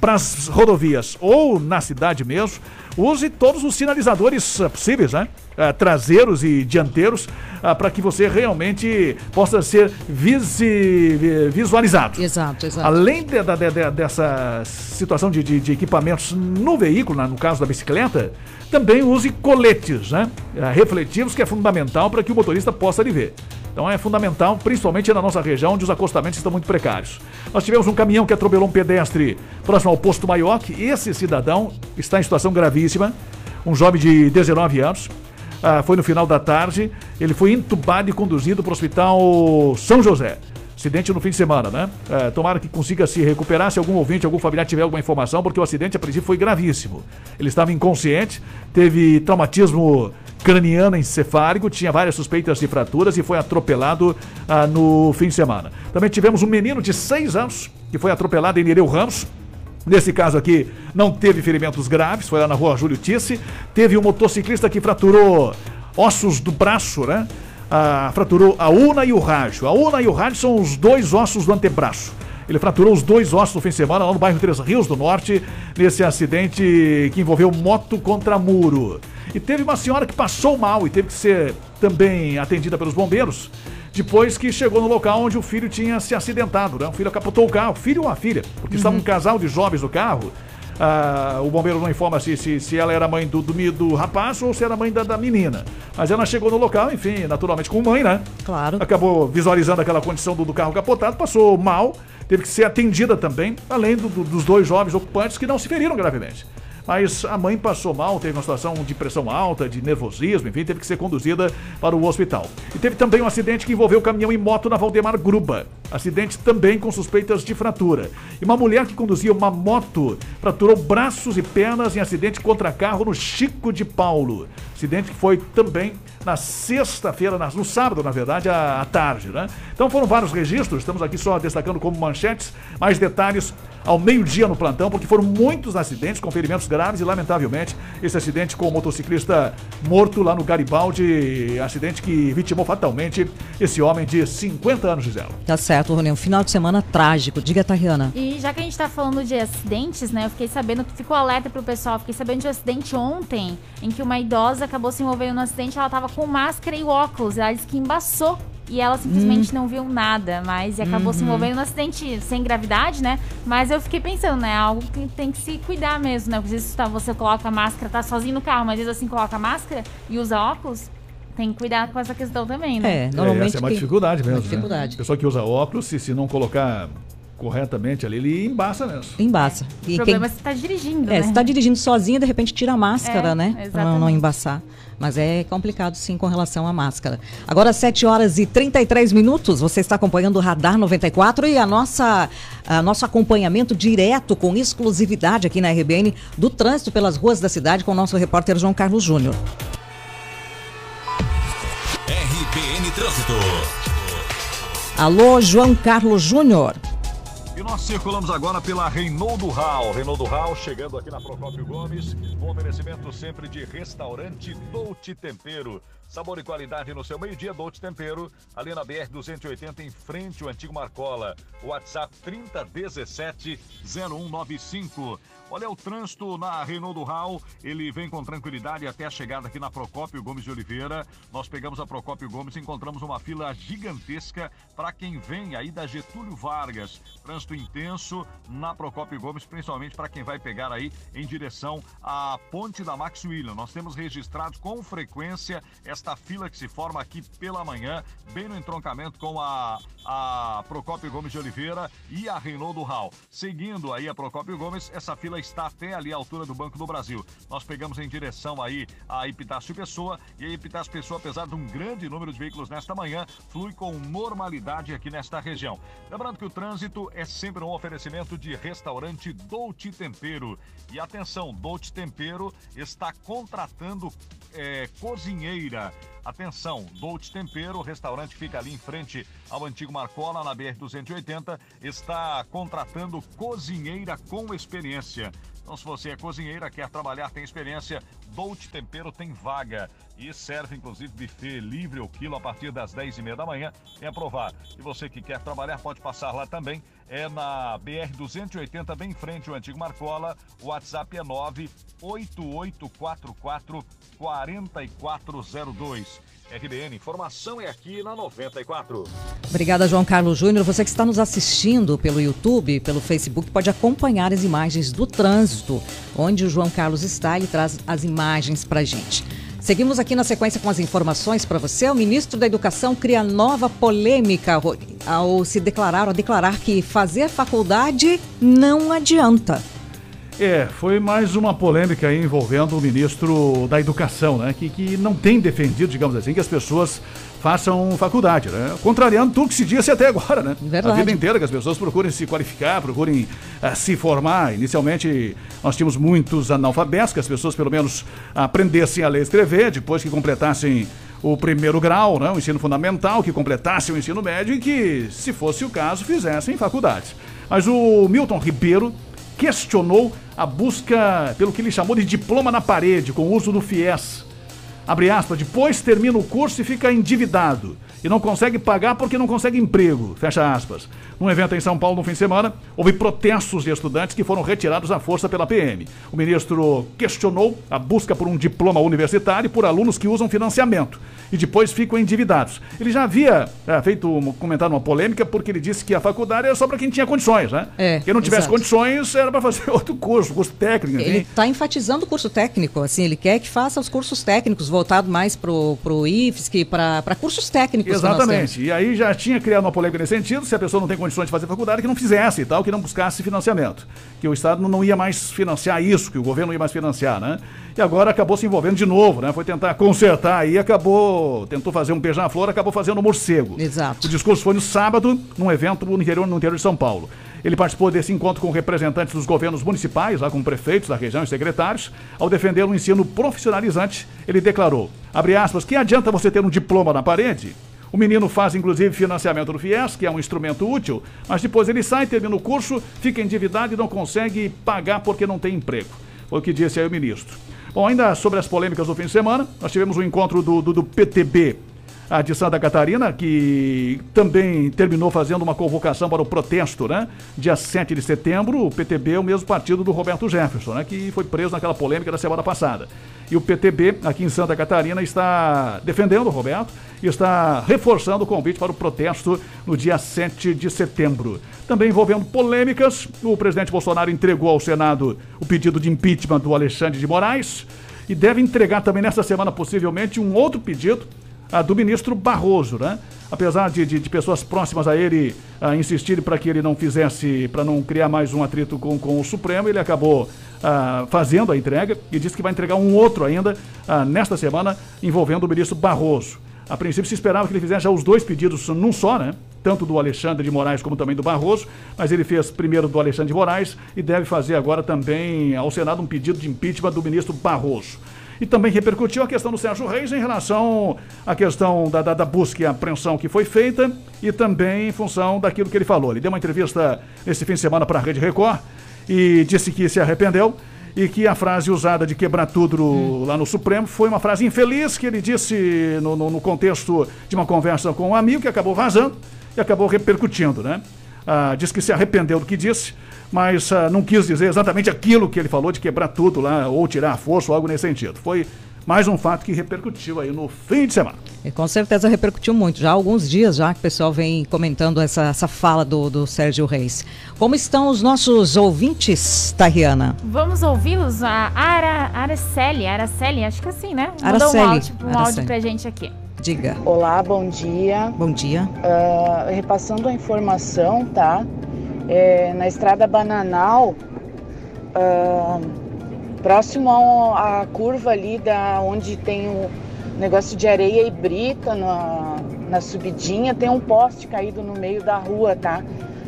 para as rodovias ou na cidade mesmo, use todos os sinalizadores ah, possíveis, né? Ah, traseiros e dianteiros, para que você realmente possa ser visi- vi- visualizado. Exato, exato. Além de- de- de- dessa situação de, de- equipamentos no veículo, né, no caso da bicicleta, também use coletes né, refletivos, que é fundamental para que o motorista possa lhe ver. Então é fundamental, principalmente na nossa região, onde os acostamentos estão muito precários. Nós tivemos um caminhão que atropelou um pedestre próximo ao posto Maioc. Esse cidadão está em situação gravíssima, um jovem de 19 anos. Ah, foi no final da tarde. Ele foi entubado e conduzido para o hospital São José. Acidente no fim de semana, né? É, tomara que consiga se recuperar. Se algum ouvinte, algum familiar tiver alguma informação, porque o acidente a princípio foi gravíssimo. Ele estava inconsciente, teve traumatismo craniano encefálico, tinha várias suspeitas de fraturas e foi atropelado ah, no fim de semana. Também tivemos um menino de 6 anos que foi atropelado em Nereu Ramos. Nesse caso aqui, não teve ferimentos graves, foi lá na rua Júlio Tisse. Teve um motociclista que fraturou ossos do braço, né? Ah, fraturou a una e o rádio. A una e o rádio são os dois ossos do antebraço. Ele fraturou os dois ossos no fim de semana lá no bairro Três Rios do Norte, nesse acidente que envolveu moto contra muro. E teve uma senhora que passou mal e teve que ser também atendida pelos bombeiros, depois que chegou no local onde o filho tinha se acidentado. Né? O filho capotou o carro, filho ou a filha, porque estava um casal de jovens no carro. Ah, o bombeiro não informa se, se, se ela era mãe do, do, do rapaz ou se era mãe da, da menina. Mas ela chegou no local, enfim, naturalmente com mãe, né? Claro. Acabou visualizando aquela condição do, do carro capotado, passou mal, teve que ser atendida também, além do- do- dos dois jovens ocupantes que não se feriram gravemente. Mas a mãe passou mal, teve uma situação de pressão alta, de nervosismo, enfim, teve que ser conduzida para o hospital. E teve também um acidente que envolveu caminhão e moto na Valdemar Gruba. Acidente também com suspeitas de fratura. E uma mulher que conduzia uma moto fraturou braços e pernas em acidente contra carro no Chico de Paulo. Acidente que foi também na sexta-feira, no sábado, na verdade, à, à tarde, né? Então foram vários registros, estamos aqui só destacando como manchetes, mais detalhes ao meio-dia no plantão, porque foram muitos acidentes com ferimentos graves e, lamentavelmente, esse acidente com o motociclista morto lá no Garibaldi, acidente que vitimou fatalmente esse homem de 50 anos, Gisela. Tá certo, Rony. Um final de semana trágico. Diga, Tariana. E já que a gente tá falando de acidentes, né? Eu fiquei sabendo, ficou alerta pro pessoal, fiquei sabendo de um acidente ontem, em que uma idosa acabou se envolvendo no acidente, ela tava com máscara e óculos, ela disse que embaçou. E ela simplesmente não viu nada, mas acabou se Uhum. envolvendo no acidente sem gravidade, né? Mas eu fiquei pensando, né? Algo que tem que se cuidar mesmo, né? Porque às vezes tá, você coloca a máscara, tá sozinho no carro, mas às vezes assim coloca a máscara e usa óculos, tem que cuidar com essa questão também, né? É, normalmente. essa é uma quem- dificuldade mesmo. Uma dificuldade. Né? Pessoa que usa óculos, se, se não colocar corretamente ali, ele embaça mesmo. Embaça. O E problema é quem... se tá dirigindo, É, né? você tá dirigindo sozinha, de repente tira a máscara, É, né? Pra não, exatamente. não embaçar. Mas é complicado sim com relação à máscara. Agora, 7 horas e 33 minutos, você está acompanhando o Radar 94 e a nossa, a nosso acompanhamento direto com exclusividade aqui na RBN do trânsito pelas ruas da cidade com o nosso repórter João Carlos Júnior. RBN Trânsito. Alô, João Carlos Júnior. E nós circulamos agora pela Reinaldo Hall. Reinaldo Hall chegando aqui na Procópio Gomes, com oferecimento sempre de restaurante Dolce Tempero. Sabor e qualidade no seu meio-dia, Dolce Tempero, ali na BR-280, em frente ao antigo Marcola. WhatsApp 3017-0195. Olha o trânsito na Reinaldo Hall, ele vem com tranquilidade até a chegada aqui na Procópio Gomes de Oliveira. Nós pegamos a Procópio Gomes e encontramos uma fila gigantesca para quem vem aí da Getúlio Vargas. Trânsito intenso na Procópio Gomes, principalmente para quem vai pegar aí em direção à Ponte da Max William. Nós temos registrado com frequência esta fila que se forma aqui pela manhã, bem no entroncamento com a, a Procópio Gomes de Oliveira e a Reinaldo Hall. Seguindo aí a Procópio Gomes, essa fila está até ali à altura do Banco do Brasil. Nós pegamos em direção aí a Epitácio Pessoa e a Epitácio Pessoa, apesar de um grande número de veículos nesta manhã, flui com normalidade aqui nesta região. Lembrando que o trânsito é sempre um oferecimento de restaurante Dolce Tempero. E atenção, Dolce Tempero está contratando é, cozinheira. Atenção, Dolce Tempero, o restaurante fica ali em frente ao antigo Marcola, na BR-280, está contratando cozinheira com experiência. Então, se você é cozinheira, quer trabalhar, tem experiência, Dolce Tempero tem vaga. E serve, inclusive, buffet livre o quilo a partir das 10 e meia da manhã. Venha provar. E você que quer trabalhar, pode passar lá também. É na BR-280, bem em frente ao antigo Marcola. O WhatsApp é 98844 4402. RBN, informação é aqui na 94. Obrigada, João Carlos Júnior. Você que está nos assistindo pelo YouTube, pelo Facebook, pode acompanhar as imagens do trânsito, onde o João Carlos está, ele traz as imagens para gente. Seguimos aqui na sequência com as informações para você. O ministro da Educação cria nova polêmica ao se declarar, ao declarar que fazer faculdade não adianta. É, foi mais uma polêmica aí envolvendo o ministro da Educação, né? Que, que não tem defendido, digamos assim, que as pessoas façam faculdade, né? Contrariando tudo que se disse até agora, né? Verdade. A vida inteira que as pessoas procurem se qualificar, procurem uh, se formar. Inicialmente, nós tínhamos muitos analfabetos, que as pessoas pelo menos aprendessem a ler e escrever, depois que completassem o primeiro grau, né? o ensino fundamental, que completassem o ensino médio e que, se fosse o caso, fizessem faculdades. Mas o Milton Ribeiro questionou a busca pelo que ele chamou de diploma na parede, com o uso do FIES. Abre aspas, depois termina o curso e fica endividado e não consegue pagar porque não consegue emprego. Fecha aspas. Num evento em São Paulo no fim de semana, houve protestos de estudantes que foram retirados à força pela PM. O ministro questionou a busca por um diploma universitário por alunos que usam financiamento e depois ficam endividados. Ele já havia é, feito um comentário uma polêmica porque ele disse que a faculdade era só para quem tinha condições, né? É, quem não tivesse exato. condições era para fazer outro curso, curso técnico. Ele está enfatizando o curso técnico, assim, ele quer que faça os cursos técnicos, voltado mais pro, pro IFSC, para cursos técnicos. temos. Exatamente. E aí já tinha criado uma polêmica nesse sentido, se a pessoa não tem condições de fazer faculdade, que não fizesse e tal, que não buscasse financiamento. Que o Estado não ia mais financiar isso, que o governo não ia mais financiar, né? E agora acabou se envolvendo de novo, né? Foi tentar consertar aí, acabou, tentou fazer um beija-flor, acabou fazendo um morcego. Exato. O discurso foi no sábado, num evento no interior, no interior de São Paulo. Ele participou desse encontro com representantes dos governos municipais, lá com prefeitos da região e secretários. Ao defender um ensino profissionalizante, ele declarou, abre aspas, que adianta você ter um diploma na parede? O menino faz, inclusive, financiamento do FIES, que é um instrumento útil, mas depois ele sai, termina o curso, fica endividado e não consegue pagar porque não tem emprego. Foi o que disse aí o ministro. Bom, ainda sobre as polêmicas do fim de semana, nós tivemos o encontro do, do, do PTB a de Santa Catarina, que também terminou fazendo uma convocação para o protesto, né? Dia 7 de setembro, o PTB é o mesmo partido do Roberto Jefferson, né? Que foi preso naquela polêmica da semana passada. E o PTB, aqui em Santa Catarina, está defendendo o Roberto e está reforçando o convite para o protesto no dia 7 de setembro. Também envolvendo polêmicas, o presidente Bolsonaro entregou ao Senado o pedido de impeachment do Alexandre de Moraes e deve entregar também nesta semana, possivelmente, um outro pedido ah, do ministro Barroso, né? Apesar de, de, de pessoas próximas a ele ah, insistirem para que ele não fizesse, para não criar mais um atrito com, com o Supremo, ele acabou ah, fazendo a entrega e disse que vai entregar um outro ainda ah, nesta semana envolvendo o ministro Barroso. A princípio se esperava que ele fizesse já os dois pedidos num só, né? Tanto do Alexandre de Moraes como também do Barroso, mas ele fez primeiro do Alexandre de Moraes e deve fazer agora também ao Senado um pedido de impeachment do ministro Barroso. E também repercutiu a questão do Sérgio Reis em relação à questão da, da, da busca e apreensão que foi feita e também em função daquilo que ele falou. Ele deu uma entrevista esse fim de semana para a Rede Record e disse que se arrependeu e que a frase usada de quebrar tudo no- lá no Supremo foi uma frase infeliz que ele disse no, no- no contexto de uma conversa com um amigo que acabou vazando e acabou repercutindo, né? Ah, diz que se arrependeu do que disse, mas ah, não quis dizer exatamente aquilo que ele falou de quebrar tudo lá ou tirar a força ou algo nesse sentido. Foi mais um fato que repercutiu aí no fim de semana. E com certeza repercutiu muito. Já há alguns dias já que o pessoal vem comentando essa, essa fala do, do Sérgio Reis. Como estão os nossos ouvintes, Tariana? Vamos ouvi-los? A Ara, Araceli, Araceli, acho que é assim, né? Mandou Araceli, um áudio, um áudio pra gente aqui. Diga. Olá, bom dia. Bom dia. Ah, repassando a informação, tá? É, na estrada Bananal, ah, próximo à curva ali da onde tem o negócio de areia e brita na, na subidinha, tem um poste caído no meio da rua, tá?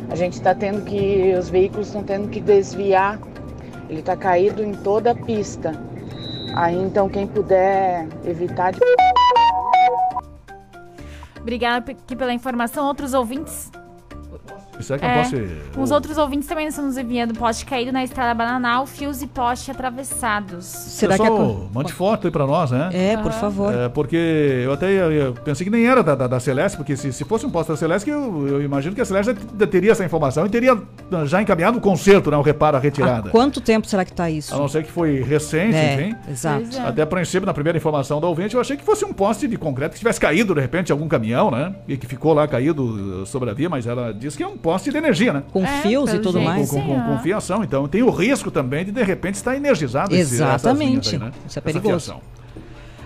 A gente está tendo que, os veículos estão tendo que desviar. Ele está caído em toda a pista. Aí então quem puder evitar de Obrigada aqui pela informação. Outros ouvintes? Será que não É, posso... Os outros ouvintes também estão nos enviando poste caído na estrada bananal, fios e poste atravessados. Será que é Pessoal, mande foto aí pra nós, né? É, por favor. É, porque eu até eu- eu pensei que nem era da, da, da Celeste, porque se, se fosse um posto da Celeste, que eu, eu imagino que a Celeste já teria essa informação e teria já encaminhado o conserto, né? O reparo, a retirada. Há quanto tempo será que tá isso? A não ser que foi recente, É, enfim. exato. É. Até a princípio, na primeira informação da ouvinte, eu achei que fosse um poste de concreto que tivesse caído, de repente, em algum caminhão, né? E que ficou lá caído sobre a via, mas ela disse que é um poste de energia, né? Com É, fios e tudo jeito, mais? Com, com, com, com fiação, então tem o risco também de, de repente, estar energizado esse- Exatamente. linhas aí, né? Isso é Essa perigoso.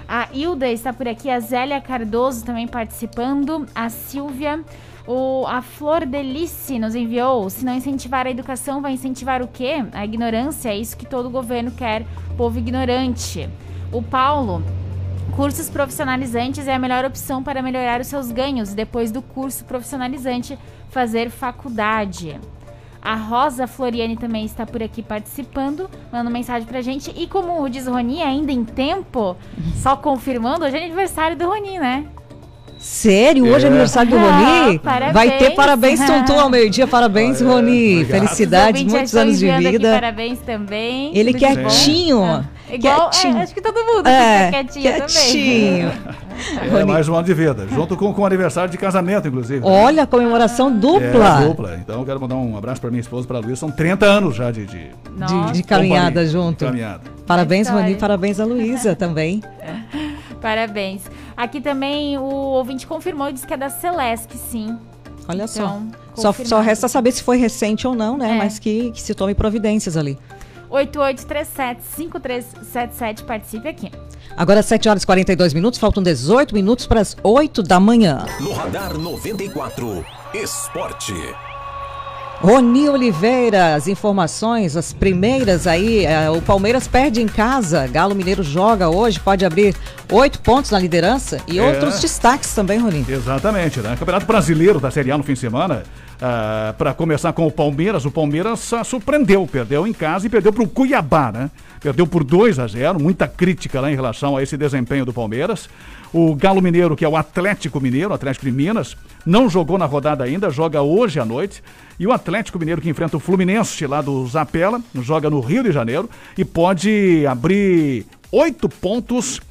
A Hilda está por aqui, a Zélia Cardoso também participando, a Silvia, o, a Flor Delice nos enviou, se não incentivar a educação, vai incentivar o quê? A ignorância, é isso que todo governo quer, povo ignorante. O Paulo, cursos profissionalizantes é a melhor opção para melhorar os seus ganhos, depois do curso profissionalizante, fazer faculdade. A Rosa Floriane também está por aqui participando, mandando mensagem pra gente. E como diz o Roni, ainda em tempo, só confirmando, hoje é aniversário do Roni, né? Sério? Hoje é É. aniversário do Ah, Roni? parabéns. Vai ter parabéns, Tonton, ao meio-dia. Parabéns, Ah, é. Roni. obrigado. Felicidades, muitos anos de enviando aqui vida. parabéns também. Ele tudo quietinho. Ah, Igual, é, Quietinho. acho que todo mundo É, fica quietinho, quietinho. também. É mais um ano de vida, junto com, com o aniversário de casamento, inclusive. Olha, comemoração dupla. É, dupla. Então eu quero mandar um abraço pra minha esposa, pra Luísa. São 30 anos já de, de, De, de caminhada companhia, junto. De caminhada. Parabéns. Roni. Parabéns a Luísa também. Parabéns. Aqui também o ouvinte confirmou e disse que é da Celeste, sim. Olha só. Então, Só, só confirmado. resta saber se foi recente ou não, né? É. Mas que, que se tome providências ali. 8837-5377, participe aqui. Agora, 7 horas e 42 minutos, faltam 18 minutos para as 8 da manhã. No Radar 94, Esporte. Roni Oliveira, as informações, as primeiras aí. eh, o Palmeiras perde em casa. Galo Mineiro joga hoje, pode abrir oito pontos na liderança. E É. outros destaques também, Roni. Exatamente, né? Campeonato Brasileiro da Série A no fim de semana. Para começar com o Palmeiras, o Palmeiras ah, surpreendeu, perdeu em casa e perdeu para o Cuiabá, né? Perdeu por 2 a 0, muita crítica lá em relação a esse desempenho do Palmeiras. O Galo Mineiro, que é o Atlético Mineiro, Atlético de Minas, não jogou na rodada ainda, joga hoje à noite. E o Atlético Mineiro, que enfrenta o Fluminense lá do Zapela, joga no Rio de Janeiro e pode abrir oito pontos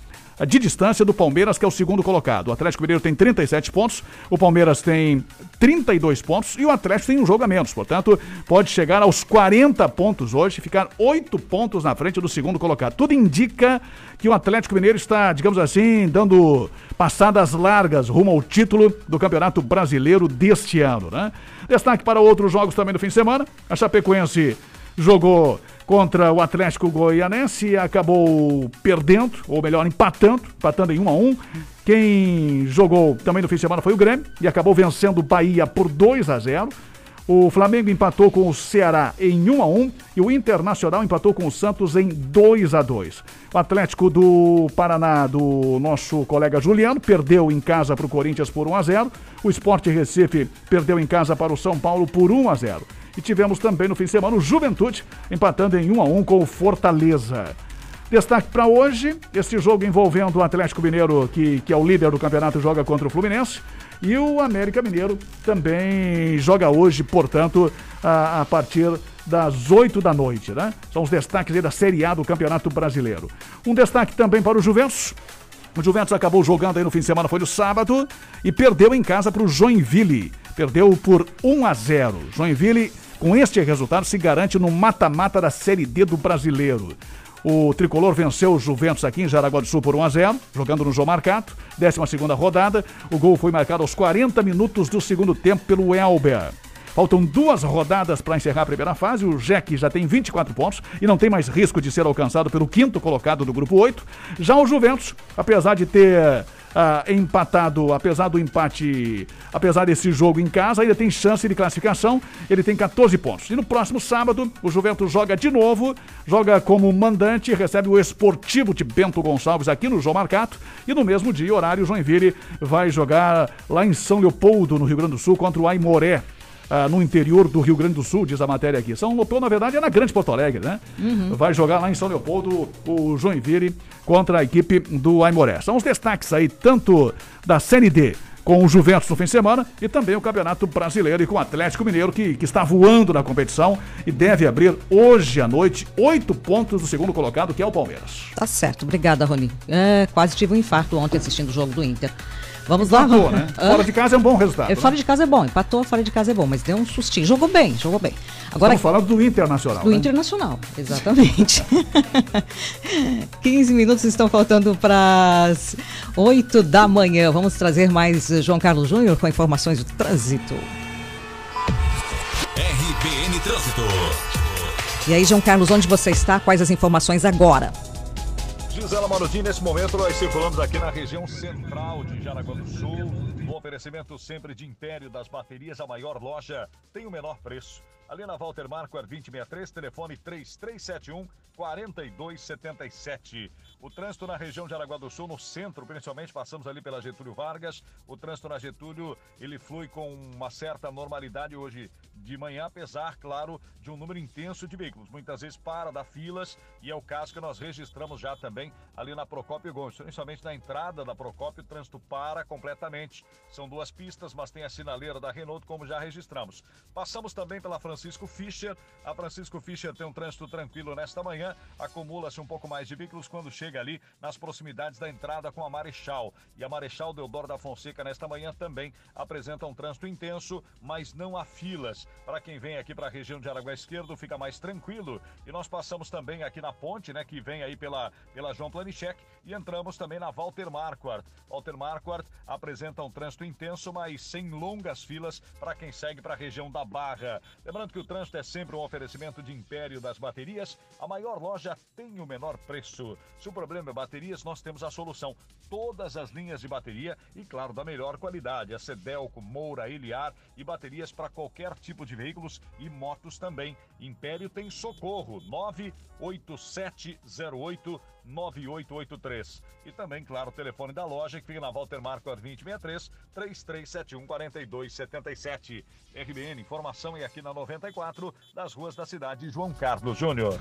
de distância do Palmeiras, que é o segundo colocado. O Atlético Mineiro tem 37 pontos, o Palmeiras tem 32 pontos e o Atlético tem um jogo a menos. Portanto, pode chegar aos 40 pontos hoje, ficar 8 pontos na frente do segundo colocado. Tudo indica que o Atlético Mineiro está, digamos assim, dando passadas largas rumo ao título do Campeonato Brasileiro deste ano, né? Destaque para outros jogos também no fim de semana. A Chapecoense jogou contra o Atlético Goianense acabou perdendo, ou melhor, empatando, empatando em 1 a 1. Quem jogou também no fim de semana foi o Grêmio e acabou vencendo o Bahia por 2 a 0. O Flamengo empatou com o Ceará em 1 a 1 e o Internacional empatou com o Santos em 2 a 2. O Atlético do Paraná, do nosso colega Juliano, perdeu em casa para o Corinthians por 1 a 0. O Sport Recife perdeu em casa para o São Paulo por 1 a 0. E tivemos também no fim de semana o Juventude empatando em 1 a 1 com o Fortaleza. Destaque para hoje, esse jogo envolvendo o Atlético Mineiro, que, que é o líder do campeonato, joga contra o Fluminense. E o América Mineiro também joga hoje, portanto, a, a partir das 8 da noite, né? São os destaques da Série A do Campeonato Brasileiro. Um destaque também para o Juventus. O Juventus acabou jogando aí no fim de semana, foi no sábado, e perdeu em casa para o Joinville. Perdeu por 1 a 0. Joinville, com este resultado, se garante no mata-mata da Série D do Brasileiro. O tricolor venceu o Juventus aqui em Jaraguá do Sul por 1 a 0, jogando no João Marcato, 12 rodada. O gol foi marcado aos 40 minutos do segundo tempo pelo Elber. Faltam duas rodadas para encerrar a primeira fase. O Jack já tem 24 pontos e não tem mais risco de ser alcançado pelo quinto colocado do grupo 8. Já o Juventus, apesar de ter ah, empatado, apesar do empate, apesar desse jogo em casa, ainda tem chance de classificação. Ele tem 14 pontos. E no próximo sábado, o Juventus joga de novo, joga como mandante, recebe o Esportivo de Bento Gonçalves aqui no João Marcato. E no mesmo dia, horário, Joinville vai jogar lá em São Leopoldo, no Rio Grande do Sul, contra o Aimoré. Ah, no interior do Rio Grande do Sul, diz a matéria aqui. São Leopoldo, na verdade, é na Grande Porto Alegre, né? Vai jogar lá em São Leopoldo o Joinville contra a equipe do Aimoré. São os destaques aí, tanto da Série D com o Juventus no fim de semana e também o Campeonato Brasileiro e com o Atlético Mineiro, que, que está voando na competição e deve abrir hoje à noite oito pontos do segundo colocado, que é o Palmeiras. Tá certo, obrigada, Rony. É, quase tive um infarto ontem assistindo o jogo do Inter. Vamos lá. Empatou, né? Fora de casa é um bom resultado. É, né? fora de casa é bom, empatou, fora de casa é bom, mas deu um sustinho. Jogou bem, jogou bem. Agora, Estamos falando do Internacional. do né? Internacional, exatamente. 15 minutos estão faltando para as 8 da manhã. Vamos trazer mais João Carlos Júnior com informações do trânsito. RBN Trânsito. E aí, João Carlos, onde você está? Quais as informações agora? Gisela Marodim, nesse momento nós circulamos aqui na região central de Jaraguá do Sul. No oferecimento sempre de Império das Baterias, a maior loja tem o menor preço. Ali na Walter Marquardt 2063, telefone 3371 4277. O trânsito na região de Araguá do Sul, no centro, principalmente, passamos ali pela Getúlio Vargas. O trânsito na Getúlio, ele flui com uma certa normalidade hoje de manhã, apesar, claro, de um número intenso de veículos. Muitas vezes para dar filas e é o caso que nós registramos já também ali na Procópio Gomes. Principalmente na entrada da Procópio, o trânsito para completamente. São duas pistas, mas tem a sinaleira da Renault, como já registramos. Passamos também pela Francisco Fischer. A Francisco Fischer tem um trânsito tranquilo nesta manhã. Acumula-se um pouco mais de veículos quando chega ali nas proximidades da entrada com a Marechal. E a Marechal Deodoro da Fonseca nesta manhã também apresenta um trânsito intenso, mas não há filas. Para quem vem aqui para a região de Araguá Esquerdo, fica mais tranquilo. E nós passamos também aqui na ponte, né, que vem aí pela, pela João Planichek e entramos também na Walter Marquardt. Walter Marquardt apresenta um trânsito intenso, mas sem longas filas para quem segue para a região da Barra. Lembrando que o trânsito é sempre um oferecimento de Império das Baterias. A maior loja tem o menor preço. O problema é baterias, nós temos a solução. Todas as linhas de bateria e, claro, da melhor qualidade. A Sedelco, Moura, Eliar e baterias para qualquer tipo de veículos e motos também. Império tem socorro. 98708 9883. E também, claro, o telefone da loja que fica na Walter Marco 2063 3371 4277. RBN, informação é aqui na 94 das ruas da cidade João Carlos Júnior.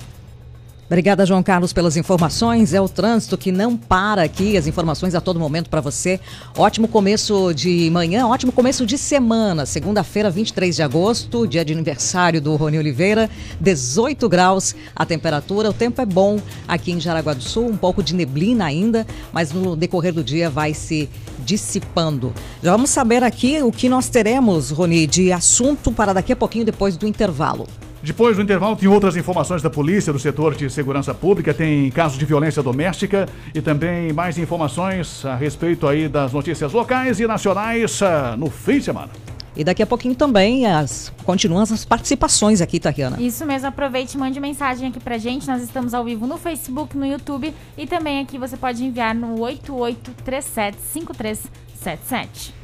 Obrigada, João Carlos, pelas informações. É o trânsito que não para aqui, as informações a todo momento para você. Ótimo começo de manhã, ótimo começo de semana. Segunda-feira, 23 de agosto, dia de aniversário do Rony Oliveira, 18 graus a temperatura. O tempo é bom aqui em Jaraguá do Sul, um pouco de neblina ainda, mas no decorrer do dia vai se dissipando. Já vamos saber aqui o que nós teremos, Rony, de assunto para daqui a pouquinho, depois do intervalo. Depois do intervalo, tem outras informações da polícia, do setor de segurança pública, tem casos de violência doméstica e também mais informações a respeito aí das notícias locais e nacionais ah, no fim de semana. E daqui a pouquinho também as continuam as participações aqui, Tariana. Isso mesmo, aproveite e mande mensagem aqui pra gente. Nós estamos ao vivo no Facebook, no YouTube e também aqui você pode enviar no 88375377.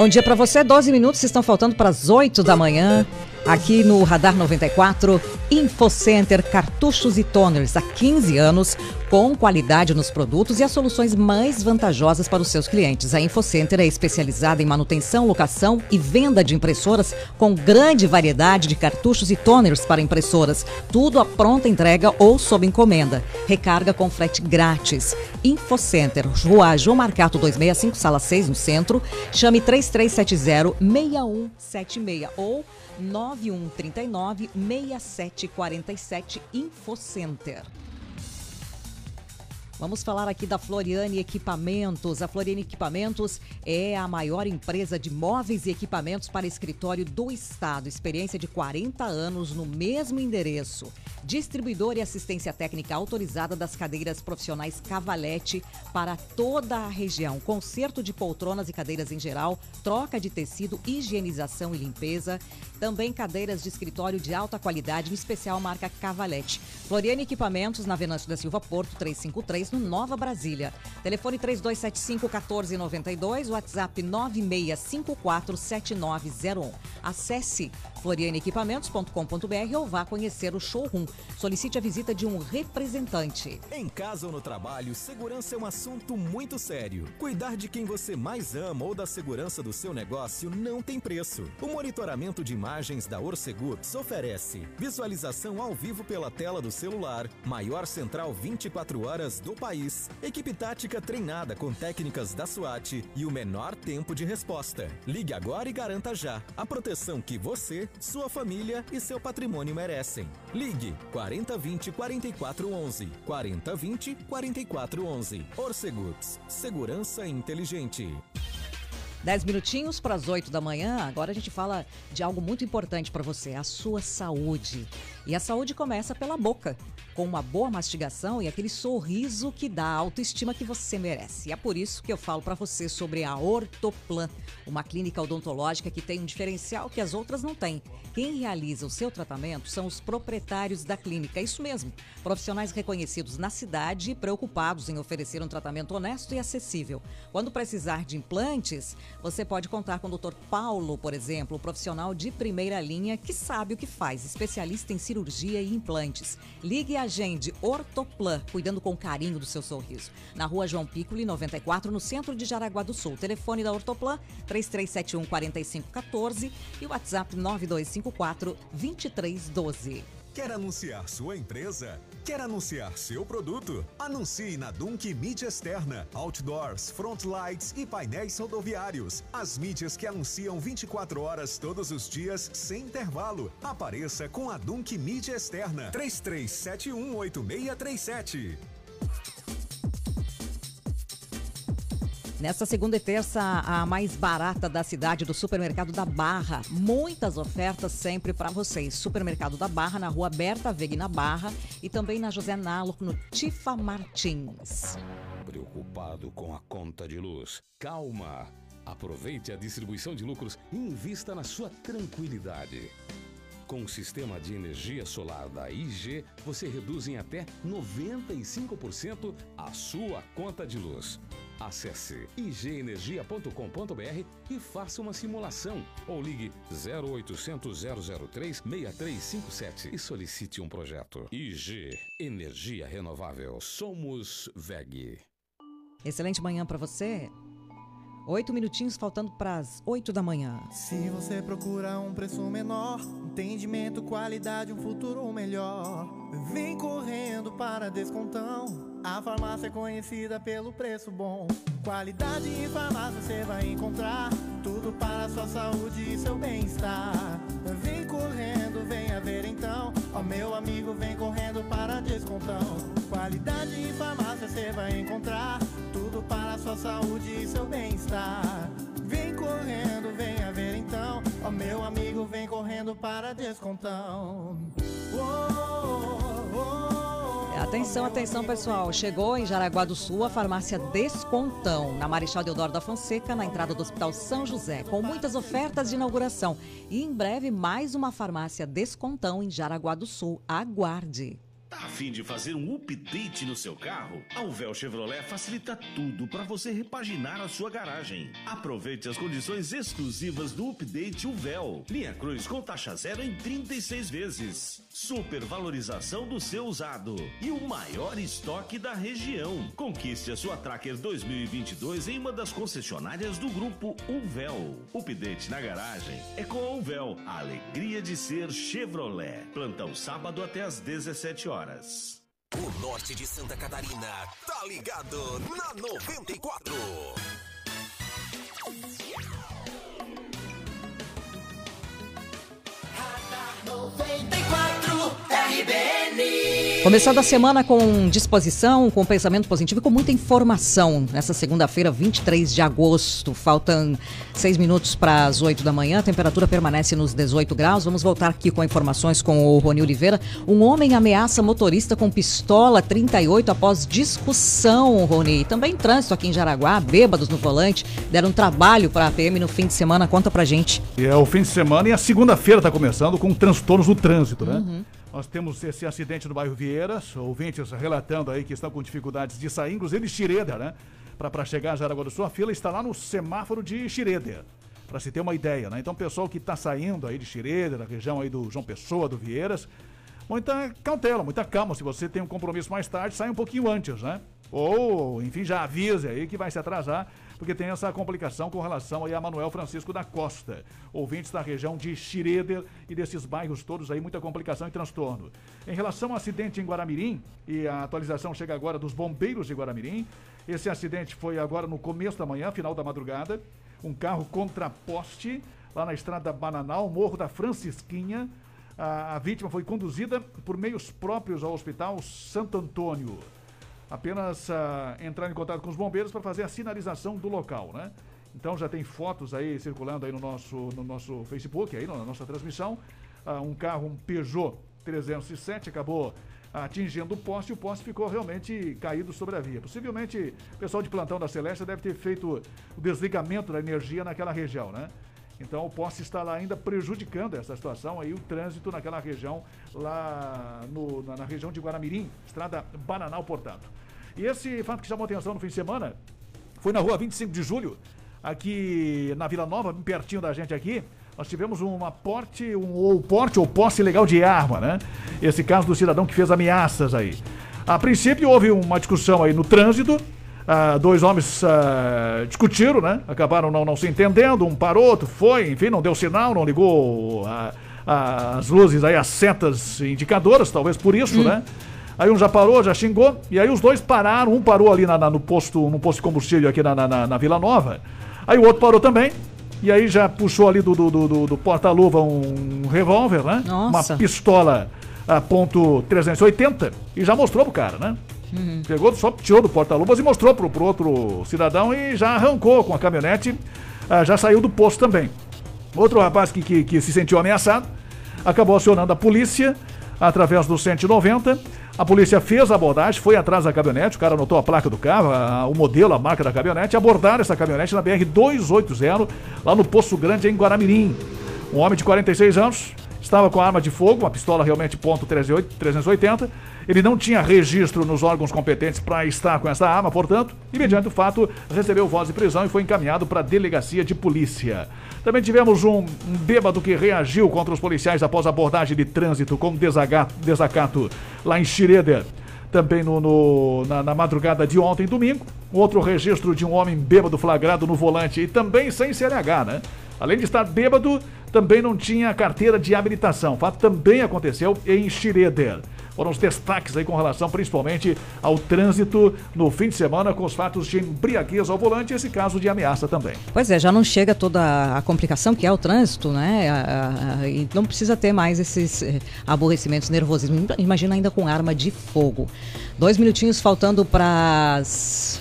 Bom dia para você, 12 minutos estão faltando para as 8 da manhã. Aqui no Radar 94, InfoCenter Cartuchos e Toners há 15 anos, com qualidade nos produtos e as soluções mais vantajosas para os seus clientes. A InfoCenter é especializada em manutenção, locação e venda de impressoras com grande variedade de cartuchos e toners para impressoras. Tudo à pronta entrega ou sob encomenda. Recarga com frete grátis. InfoCenter, Rua João Marcato 265, sala 6, no centro. Chame 3370-6176 ou 9139-6747 InfoCenter. Vamos falar aqui da Floriane Equipamentos. A Floriane Equipamentos é a maior empresa de móveis e equipamentos para escritório do estado. Experiência de 40 anos no mesmo endereço. Distribuidor e assistência técnica autorizada das cadeiras profissionais Cavalete para toda a região. Conserto de poltronas e cadeiras em geral, troca de tecido, higienização e limpeza. Também cadeiras de escritório de alta qualidade, em especial marca Cavalete. Floriane Equipamentos, na Venâncio da Silva Porto 353, no Nova Brasília. Telefone 3275-1492, WhatsApp 96547901. Acesse florianeequipamentos.com.br ou vá conhecer o showroom. solicite a visita de um representante. Em casa ou no trabalho, segurança é um assunto muito sério. Cuidar de quem você mais ama ou da segurança do seu negócio não tem preço. O monitoramento de imagens da Orcegups oferece visualização ao vivo pela tela do celular, maior central 24 horas do país, equipe tática treinada com técnicas da SWAT e o menor tempo de resposta. Ligue agora e garanta já a proteção que você, sua família e seu patrimônio merecem. Ligue 4020 4411 4020 4411. Orcegups, segurança inteligente. 10 minutinhos para as 8 da manhã. Agora a gente fala de algo muito importante para você, a sua saúde. E a saúde começa pela boca, com uma boa mastigação e aquele sorriso que dá a autoestima que você merece. E é por isso que eu falo para você sobre a Ortoplan, uma clínica odontológica que tem um diferencial que as outras não têm. Quem realiza o seu tratamento são os proprietários da clínica, isso mesmo. Profissionais reconhecidos na cidade e preocupados em oferecer um tratamento honesto e acessível. Quando precisar de implantes, você pode contar com o Dr. Paulo, por exemplo, profissional de primeira linha que sabe o que faz, especialista em cirurgia e implantes. Ligue e agende Ortoplan, cuidando com carinho do seu sorriso. Na rua João Piccoli, 94, no centro de Jaraguá do Sul. Telefone da Ortoplan, 3371 4514 e WhatsApp 9254 2312. Quer anunciar sua empresa? Quer anunciar seu produto? Anuncie na Dunk Mídia Externa, Outdoors, Frontlights e painéis rodoviários. As mídias que anunciam 24 horas todos os dias, sem intervalo. Apareça com a Dunk Mídia Externa. 33718637. Nesta segunda e terça, a mais barata da cidade do Supermercado da Barra. Muitas ofertas sempre para vocês. Supermercado da Barra, na rua Berta Veg, na Barra. E também na José Nalo, no Tifa Martins. Preocupado com a conta de luz? Calma! Aproveite a distribuição de lucros e invista na sua tranquilidade. Com o sistema de energia solar da IG, você reduz em até 95% a sua conta de luz. Acesse igenergia.com.br e faça uma simulação ou ligue 0800 003 6357 e solicite um projeto. IG Energia Renovável. Somos VEG. Excelente manhã para você. Oito minutinhos faltando para as oito da manhã. Se você procura um preço menor, entendimento, qualidade, um futuro melhor, vem correndo para Descontão. A farmácia é conhecida pelo preço bom. Qualidade em farmácia você vai encontrar. Tudo para a sua saúde e seu bem-estar. Vem correndo, venha ver então. Ó meu amigo, vem correndo para Descontão. Qualidade em farmácia você vai encontrar. Tudo para sua saúde e seu bem-estar. Vem correndo, venha ver então. Ó meu amigo, vem correndo para Descontão. Oh, oh, oh. Atenção, atenção, pessoal. Chegou em Jaraguá do Sul a farmácia Descontão, na Marechal Deodoro da Fonseca, na entrada do Hospital São José, com muitas ofertas de inauguração. E em breve, mais uma farmácia Descontão em Jaraguá do Sul. Aguarde. Tá a fim de fazer um update no seu carro? A Uvel Chevrolet facilita tudo para você repaginar a sua garagem. Aproveite as condições exclusivas do update Uvel. Linha Cruz com taxa zero em 36 vezes. Super valorização do seu usado e o maior estoque da região. Conquiste a sua Tracker 2022 em uma das concessionárias do grupo Uvel. Update na garagem é com a Uvel. A alegria de ser Chevrolet. Plantão sábado até às 17 horas. O norte de Santa Catarina tá ligado na 94. Radar 94 RBN. Começando a semana com disposição, com pensamento positivo e com muita informação. Nessa segunda-feira, 23 de agosto, faltam seis minutos para as 8 da manhã, a temperatura permanece nos 18 graus. Vamos voltar aqui com informações com o Rony Oliveira. Um homem ameaça motorista com pistola 38 após discussão, Rony. Também trânsito aqui em Jaraguá, bêbados no volante, deram trabalho para a PM no fim de semana. Conta pra gente. É o fim de semana e a segunda-feira está começando com transtornos no trânsito, né? Uhum. Nós temos esse acidente no bairro Vieiras, ouvintes relatando aí que estão com dificuldades de sair, inclusive Xireda, né? Para chegar a Jaraguá do Sul, a fila está lá no semáforo de Xireda, para se ter uma ideia, né? Então, pessoal que está saindo aí de Xireda, da região aí do João Pessoa, do Vieiras, muita cautela, muita calma. Se você tem um compromisso mais tarde, sai um pouquinho antes, né? Ou, enfim, já avise aí que vai se atrasar, porque tem essa complicação com relação aí a Manuel Francisco da Costa. Ouvintes da região de Xireder e desses bairros todos aí, muita complicação e transtorno. Em relação ao acidente em Guaramirim, e a atualização chega agora dos bombeiros de Guaramirim, esse acidente foi agora no começo da manhã, final da madrugada. Um carro contra poste, lá na estrada Bananal, Morro da Francisquinha. A vítima foi conduzida por meios próprios ao hospital Santo Antônio apenas uh, entrar em contato com os bombeiros para fazer a sinalização do local, né? Então já tem fotos aí circulando aí no nosso, no nosso Facebook, aí na nossa transmissão. Uh, um carro, um Peugeot 307, acabou atingindo o poste e o poste ficou realmente caído sobre a via. Possivelmente o pessoal de plantão da Celeste deve ter feito o desligamento da energia naquela região, né? Então o poste está lá ainda prejudicando essa situação aí, o trânsito naquela região, lá no, na, na, região de Guaramirim, estrada Bananal, portanto. E esse fato que chamou atenção no fim de semana foi na rua 25 de julho, aqui na Vila Nova, pertinho da gente aqui. Nós tivemos uma porte, um ou porte ou posse legal de arma, né? Esse caso do cidadão que fez ameaças aí. A princípio houve uma discussão aí no trânsito, ah, dois homens ah, discutiram, né? Acabaram não, não se entendendo, um parou, outro foi, enfim, não deu sinal, não ligou ah, as luzes aí, as setas indicadoras, talvez por isso, hum. né? Aí um já parou, já xingou, e aí os dois pararam, um parou ali na, na, no, posto, no posto de combustível aqui na, na, na, Vila Nova, aí o outro parou também, e aí já puxou ali do, do, do, do porta-luva um revólver, né? Nossa. Uma pistola a ponto 380, e já mostrou pro cara, né? Uhum. Pegou, só tirou do porta-luvas e mostrou pro, pro outro cidadão e já arrancou com a caminhonete, ah, já saiu do posto também. Outro rapaz que, que, que se sentiu ameaçado acabou acionando a polícia através do 190. A polícia fez a abordagem, foi atrás da caminhonete, o cara anotou a placa do carro, a, o modelo, a marca da caminhonete, abordaram essa caminhonete na BR 280, lá no Poço Grande, em Guaramirim. Um homem de 46 anos estava com arma de fogo, uma pistola realmente ponto .380, ele não tinha registro nos órgãos competentes para estar com essa arma, portanto, e mediante o fato, recebeu voz de prisão e foi encaminhado para a delegacia de polícia. Também tivemos um, bêbado que reagiu contra os policiais após abordagem de trânsito com desacato lá em Xireder também no, no na, na, madrugada de ontem, domingo. Outro registro de um homem bêbado flagrado no volante e também sem CNH, né? Além de estar bêbado, também não tinha carteira de habilitação. O fato também aconteceu em Xireder foram os destaques aí com relação principalmente ao trânsito no fim de semana com os fatos de embriaguez ao volante e esse caso de ameaça também. Pois é, já não chega toda a complicação que é o trânsito, né? E não precisa ter mais esses eh, aborrecimentos, nervosismo. Imagina ainda com arma de fogo. Dois minutinhos faltando para as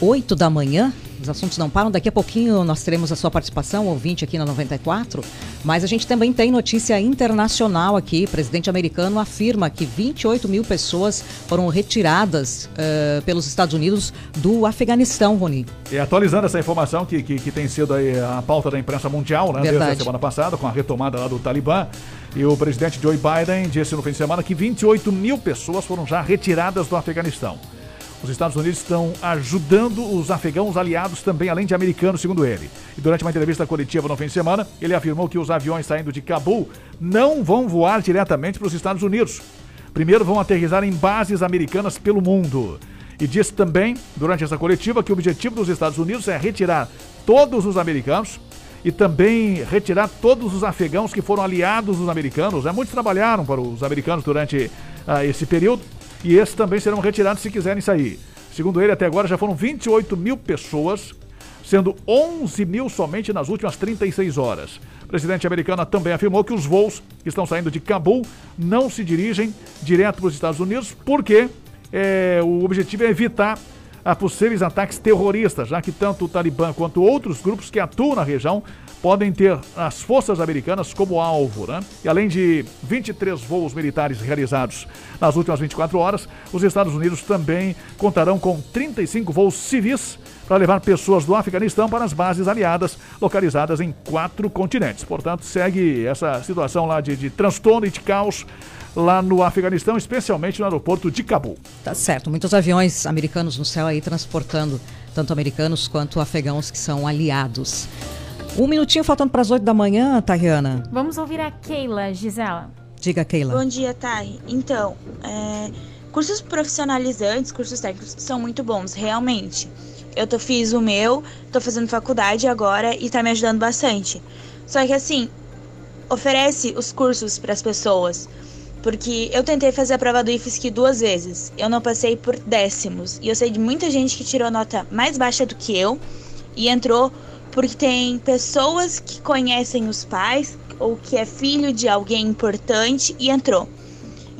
oito da manhã. Os assuntos não param. Daqui a pouquinho nós teremos a sua participação, ouvinte aqui na 94. Mas a gente também tem notícia internacional aqui. O presidente americano afirma que 28 mil pessoas foram retiradas uh, pelos Estados Unidos do Afeganistão, Rony. E atualizando essa informação que, que, que tem sido a pauta da imprensa mundial, né, desde a semana passada, com a retomada lá do Talibã. E o presidente Joe Biden disse no fim de semana que 28 mil pessoas foram já retiradas do Afeganistão. Os Estados Unidos estão ajudando os afegãos aliados também, além de americanos, segundo ele. E durante uma entrevista coletiva no fim de semana, ele afirmou que os aviões saindo de Cabul não vão voar diretamente para os Estados Unidos. Primeiro vão aterrizar em bases americanas pelo mundo. E disse também, durante essa coletiva, que o objetivo dos Estados Unidos é retirar todos os americanos e também retirar todos os afegãos que foram aliados dos americanos. Né? Muitos trabalharam para os americanos durante uh, esse período e esses também serão retirados se quiserem sair. Segundo ele, até agora já foram 28 mil pessoas, sendo 11 mil somente nas últimas 36 horas. O presidente americano também afirmou que os voos que estão saindo de Cabul não se dirigem direto para os Estados Unidos, porque é, o objetivo é evitar a possíveis ataques terroristas, já que tanto o Talibã quanto outros grupos que atuam na região podem ter as forças americanas como alvo. Né? E além de 23 voos militares realizados nas últimas 24 horas, os Estados Unidos também contarão com 35 voos civis para levar pessoas do Afeganistão para as bases aliadas localizadas em quatro continentes. Portanto, segue essa situação lá de, de transtorno e de caos lá no Afeganistão, especialmente no aeroporto de Cabul. Tá certo, muitos aviões americanos no céu aí transportando tanto americanos quanto afegãos que são aliados. Um minutinho faltando para as 8 da manhã, Tariana. Vamos ouvir a Keila, Gisela. Diga, Keila. Bom dia, Thay. Então, é, cursos profissionalizantes, cursos técnicos são muito bons, realmente. Eu tô, fiz o meu, tô fazendo faculdade agora e tá me ajudando bastante. Só que assim, oferece os cursos para as pessoas. Porque eu tentei fazer a prova do IFSC duas vezes. Eu não passei por décimos. E eu sei de muita gente que tirou nota mais baixa do que eu e entrou porque tem pessoas que conhecem os pais ou que é filho de alguém importante e entrou.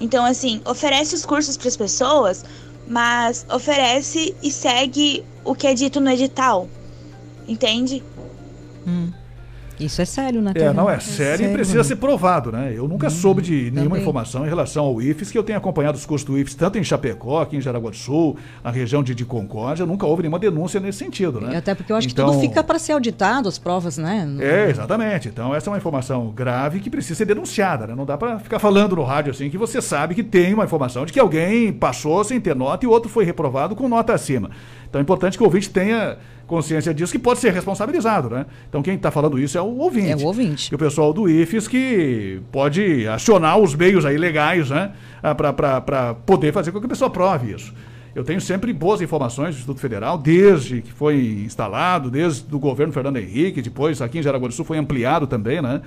Então, assim, oferece os cursos para as pessoas, mas oferece e segue o que é dito no edital. Entende? Hum. Isso é sério, né? É, não é sério e precisa né? ser provado, né? Eu nunca soube de nenhuma também. informação em relação ao IFES, que eu tenho acompanhado os cursos do IFES tanto em Chapecó, aqui em Jaraguá do Sul, na região de, de Concórdia, nunca houve nenhuma denúncia nesse sentido, né? Até porque eu acho Então- que tudo fica para ser auditado, as provas, né? É, exatamente. Então, essa é uma informação grave que precisa ser denunciada, né? Não dá para ficar falando no rádio assim que você sabe que tem uma informação de que alguém passou sem ter nota e o outro foi reprovado com nota acima. Então, é importante que o ouvinte tenha consciência disso, que pode ser responsabilizado, né? Então, quem está falando isso é o ouvinte. É o ouvinte. E o pessoal do IFES que pode acionar os meios aí legais, né? Para poder fazer com que a pessoa prove isso. Eu tenho sempre boas informações do Instituto Federal, desde que foi instalado, desde o governo Fernando Henrique, depois aqui em Jaraguá do Sul foi ampliado também, né?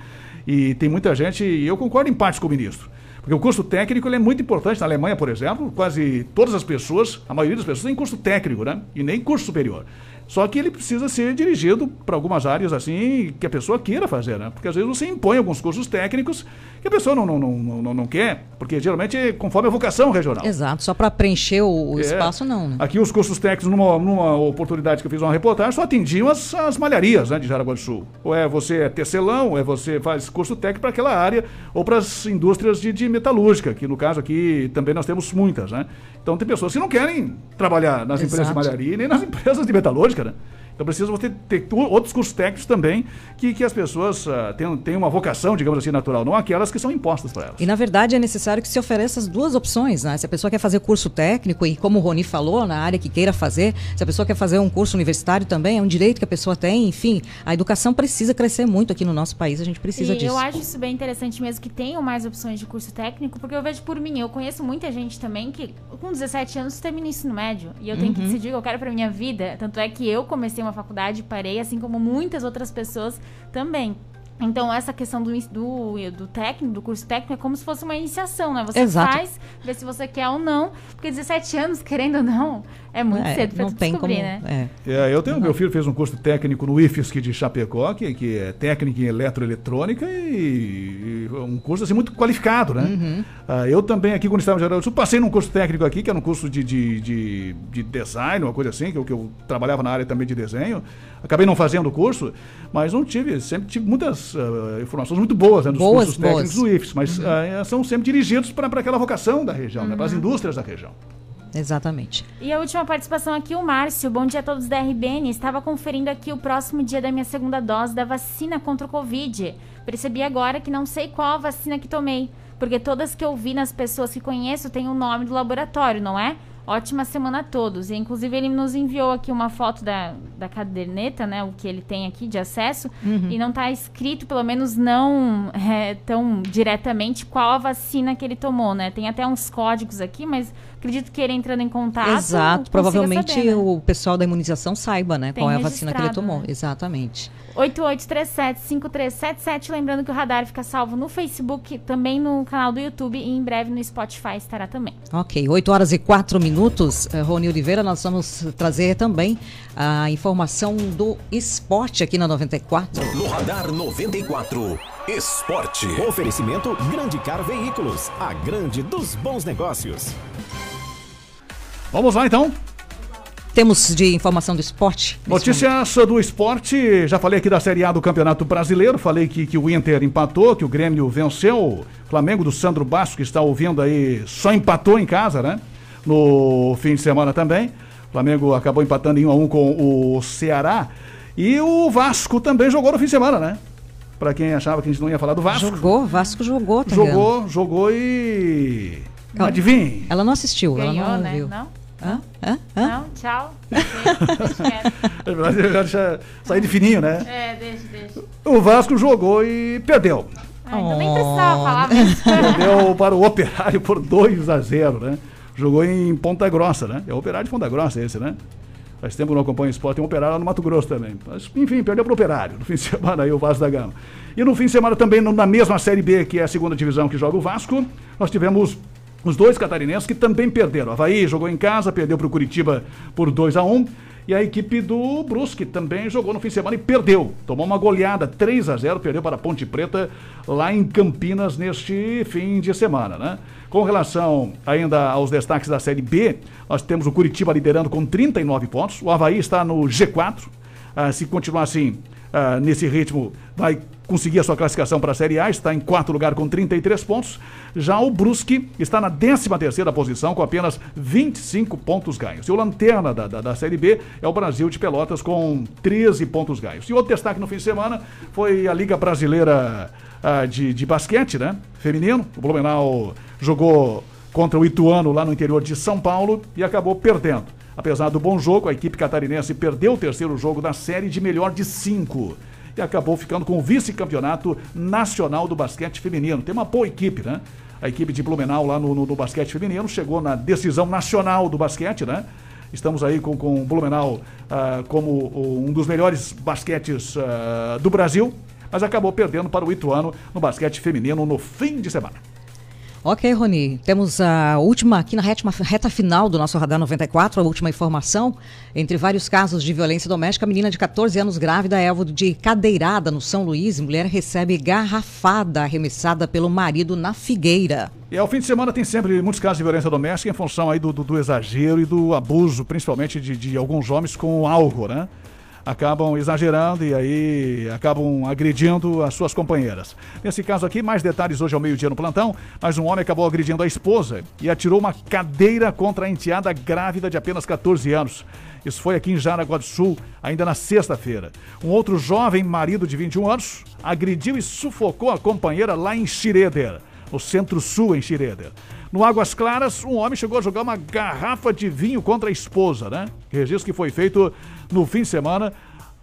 E tem muita gente, e eu concordo em parte com o ministro. Porque o curso técnico é muito importante. Na Alemanha, por exemplo, quase todas as pessoas, a maioria das pessoas tem curso técnico, né? E nem curso superior. Só que ele precisa ser dirigido para algumas áreas assim que a pessoa queira fazer, né? Porque às vezes você impõe alguns cursos técnicos que a pessoa não, não, não, não, não quer, porque geralmente é conforme a vocação regional. Exato, só para preencher o, o É. espaço, não, né? Aqui os cursos técnicos, numa, numa oportunidade que eu fiz uma reportagem, só atendiam as, as malharias né, de Jaraguá do Sul. Ou é você é tecelão, ou é você faz curso técnico para aquela área, ou para as indústrias de, de metalúrgica, que no caso aqui também nós temos muitas, né? Então tem pessoas que não querem trabalhar nas empresas de Exato. malharia nem nas empresas de metalúrgica, né? Então precisa você ter outros cursos técnicos também que, que as pessoas ah, tenham, tenham uma vocação, digamos assim, natural, não aquelas que são impostas para elas. E na verdade é necessário que se ofereça as duas opções, né? Se a pessoa quer fazer curso técnico e como o Roni falou, na área que queira fazer, se a pessoa quer fazer um curso universitário também, é um direito que a pessoa tem, enfim, a educação precisa crescer muito aqui no nosso país, a gente precisa e disso. eu acho isso bem interessante mesmo que tenham mais opções de curso técnico, porque eu vejo por mim, eu conheço muita gente também que com 17 anos termina ensino médio. E eu tenho que Uhum. decidir o que eu quero pra minha vida. Tanto é que eu comecei uma faculdade parei, assim como muitas outras pessoas também. Então, essa questão do, do, do técnico, do curso técnico, é como se fosse uma iniciação, né? Você Exato. faz, vê se você quer ou não. Porque 17 anos, querendo ou não, é muito É, cedo não tem descobrir, como- né? é. É, eu tenho, meu filho fez um curso técnico no IFSC de Chapecó, que, que é técnico em eletroeletrônica e, e um curso assim muito qualificado, né? Uhum. Ah, eu também aqui quando estava em do Sul, passei num curso técnico aqui, que era um curso de, de, de, de design, uma coisa assim, que eu, que eu trabalhava na área também de desenho. Acabei não fazendo o curso, mas não tive, sempre tive muitas ah, informações muito boas né, dos Boas, cursos técnicos boas. do IFSC, mas ah, são sempre dirigidos para aquela vocação da região, né, para as indústrias da região. Exatamente. E a última participação aqui, o Márcio. Bom dia a todos da RBN. Estava conferindo aqui o próximo dia da minha segunda dose da vacina contra o Covid. Percebi agora que não sei qual a vacina que tomei, porque todas que eu vi nas pessoas que conheço têm o nome do laboratório, não é? Ótima semana a todos. E, inclusive, ele nos enviou aqui uma foto da, da caderneta, né? O que ele tem aqui de acesso. Uhum. E não está escrito, pelo menos não é, tão diretamente, qual a vacina que ele tomou, né? Tem até uns códigos aqui, mas acredito que ele entrando em contato. Exato, provavelmente saber, né? o pessoal da imunização saiba, né, Tem qual é a vacina que ele tomou. né? Exatamente. 8837-5377. Lembrando que o radar fica salvo no Facebook, também no canal do YouTube e em breve no Spotify estará também. Ok, 8 horas e 4 minutos. Eh, Rony Oliveira, nós vamos trazer também a informação do esporte aqui na 94. No Radar 94. Esporte. Oferecimento Grande Car Veículos, a grande dos bons negócios. Vamos lá então. Temos de informação do esporte. Notícias do esporte, já falei aqui da Série A do Campeonato Brasileiro, falei que, que o Inter empatou, que o Grêmio venceu, o Flamengo do Sandro Basco, que está ouvindo aí, só empatou em casa, né? No fim de semana também. O Flamengo acabou empatando em 1 a 1 com o Ceará. E o Vasco também jogou no fim de semana, né? Pra quem achava que a gente não ia falar do Vasco. Jogou, Vasco jogou, Tangana. Jogou, jogou e. Calma. Adivinhe. Ela não assistiu, ela Ganhou, não né? viu. Não? Hã? Hã? Hã? Não? Tchau. É verdade, eu já deixa sair de fininho, né? é, deixa, deixa. O Vasco jogou e perdeu. Ah, então nem precisava falar mesmo. Perdeu para o Operário por 2 a 0 né? Jogou em Ponta Grossa, né? É o Operário de Ponta Grossa esse, né? Faz tempo que eu não acompanho esporte, tem um operário lá no Mato Grosso também. Mas, enfim, perdeu para o operário no fim de semana aí o Vasco da Gama. E no fim de semana também, na mesma Série B, que é a segunda divisão que joga o Vasco, nós tivemos os dois catarinenses que também perderam. O Havaí jogou em casa, perdeu para o Curitiba por 2 a 1 E a equipe do Brusque também jogou no fim de semana e perdeu. Tomou uma goleada 3 a 0 perdeu para a Ponte Preta lá em Campinas neste fim de semana, né? Com relação ainda aos destaques da Série B, nós temos o Curitiba liderando com 39 pontos. O Havaí está no G4. Ah, se continuar assim, ah, nesse ritmo, vai conseguir a sua classificação para a Série A, está em quarto lugar com 33 pontos. Já o Brusque está na 13 terceira posição com apenas 25 pontos ganhos. E o lanterna da, da, da Série B é o Brasil de Pelotas com 13 pontos ganhos. E outro destaque no fim de semana foi a Liga Brasileira ah, de, de Basquete, né? Feminino. O Blumenau jogou contra o Ituano lá no interior de São Paulo e acabou perdendo. Apesar do bom jogo, a equipe catarinense perdeu o terceiro jogo da série de melhor de cinco e acabou ficando com o vice-campeonato nacional do basquete feminino. Tem uma boa equipe, né? A equipe de Blumenau lá no, no, no basquete feminino chegou na decisão nacional do basquete, né? Estamos aí com, com o Blumenau ah, como um dos melhores basquetes ah, do Brasil, mas acabou perdendo para o Ituano no basquete feminino no fim de semana. Ok, Rony. Temos a última, aqui na reta, reta final do nosso Radar 94, a última informação. Entre vários casos de violência doméstica, a menina de 14 anos grávida é alvo de cadeirada no São Luís. Mulher recebe garrafada arremessada pelo marido na Figueira. E ao fim de semana tem sempre muitos casos de violência doméstica em função aí do, do, do exagero e do abuso, principalmente de, de alguns homens com álcool, né? Acabam exagerando e aí acabam agredindo as suas companheiras. Nesse caso aqui, mais detalhes hoje ao meio-dia no plantão, mas um homem acabou agredindo a esposa e atirou uma cadeira contra a enteada grávida de apenas 14 anos. Isso foi aqui em Jaraguá do Sul, ainda na sexta-feira. Um outro jovem marido de 21 anos agrediu e sufocou a companheira lá em Xireder no centro-sul, em Xireder. No Águas Claras, um homem chegou a jogar uma garrafa de vinho contra a esposa, né? Registro que foi feito no fim de semana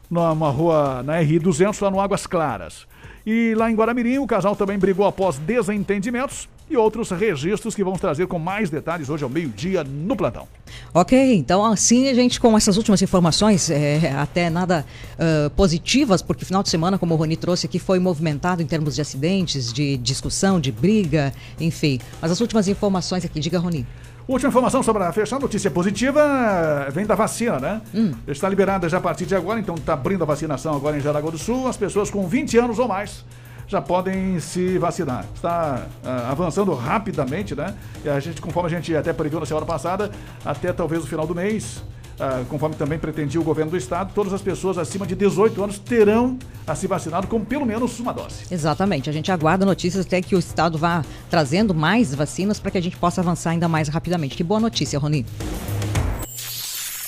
numa rua, na RI-200, lá no Águas Claras. E lá em Guaramirim, o casal também brigou após desentendimentos e outros registros que vamos trazer com mais detalhes hoje ao meio-dia no plantão. Ok, então assim a gente com essas últimas informações, é, até nada ah, positivas, porque final de semana, como o Rony trouxe aqui, foi movimentado em termos de acidentes, de discussão, de briga, enfim. Mas as últimas informações aqui, diga Rony. Última informação sobre a fechar notícia positiva vem da vacina, né? Está liberada já a partir de agora, então está abrindo a vacinação agora em Jaraguá do Sul. As pessoas com 20 anos ou mais já podem se vacinar. Está ah, avançando rapidamente, né? E a gente, conforme a gente até previu na semana passada, até talvez o final do mês, ah, conforme também pretendia o governo do estado, todas as pessoas acima de 18 anos terão a se vacinado com pelo menos uma dose. Exatamente, a gente aguarda notícias até que o Estado vá trazendo mais vacinas para que a gente possa avançar ainda mais rapidamente. Que boa notícia, Rony.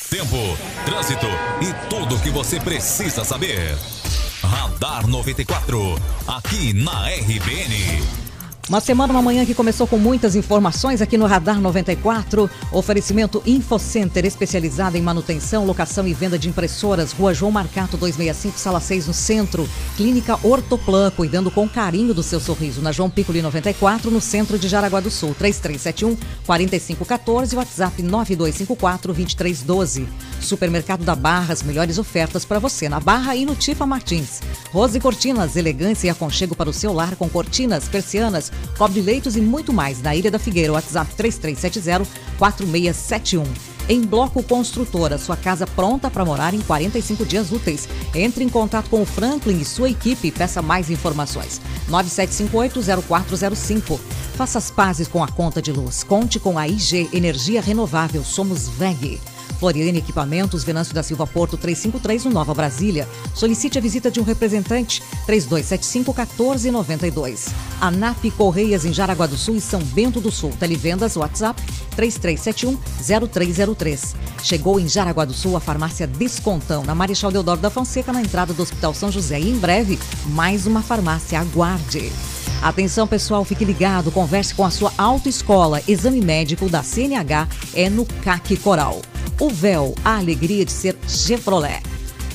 Tempo, trânsito e tudo o que você precisa saber. Radar 94, aqui na RBN. Uma semana, uma manhã que começou com muitas informações aqui no Radar 94. Oferecimento InfoCenter, especializada em manutenção, locação e venda de impressoras. Rua João Marcato, 265, sala 6, no centro. Clínica Ortoplan, cuidando com carinho do seu sorriso. Na João Piccoli 94, no centro de Jaraguá do Sul. 3371 4514, WhatsApp 9254 2312. Supermercado da Barra, as melhores ofertas para você na Barra e no Tifa Martins. Rose Cortinas, elegância e aconchego para o seu lar com cortinas, persianas, cobre-leitos e muito mais na Ilha da Figueira. WhatsApp 3370-4671. Em Bloco Construtora, sua casa pronta para morar em 45 dias úteis. Entre em contato com o Franklin e sua equipe e peça mais informações. 9758-0405. Faça as pazes com a conta de luz. Conte com a IG Energia Renovável. Somos VEG. Floriane Equipamentos, Venâncio da Silva Porto 353, no Nova Brasília. Solicite a visita de um representante 3275-1492. ANAP Correias em Jaraguá do Sul e São Bento do Sul. Televendas WhatsApp 3371-0303. Chegou em Jaraguá do Sul a farmácia Descontão, na Marechal Deodoro da Fonseca, na entrada do Hospital São José. E em breve, mais uma farmácia. Aguarde. Atenção pessoal, fique ligado, converse com a sua autoescola. Exame médico da CNH é no CAC Coral. O véu, a alegria de ser Chevrolet.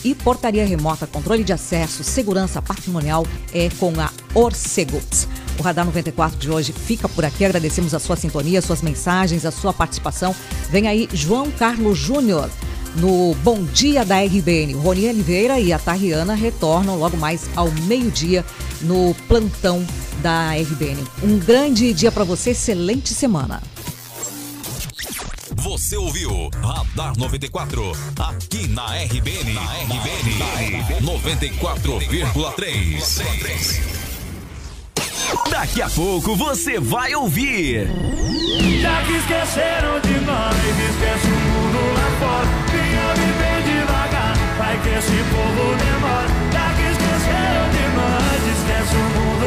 E portaria remota, controle de acesso, segurança patrimonial é com a Orcegups. O Radar 94 de hoje fica por aqui. Agradecemos a sua sintonia, suas mensagens, a sua participação. Vem aí João Carlos Júnior no Bom Dia da RBN. Rony Oliveira e a Tariana retornam logo mais ao meio-dia no plantão da RBN. Um grande dia para você, excelente semana. Você ouviu Radar 94 aqui na RBN. Na RBN 94,3. Daqui a pouco você vai ouvir. Já que esqueceram de nós, esquece o mundo lá fora. Vinha viver devagar, vai que esse povo demora. Já que esqueceram de nós, esquece o mundo.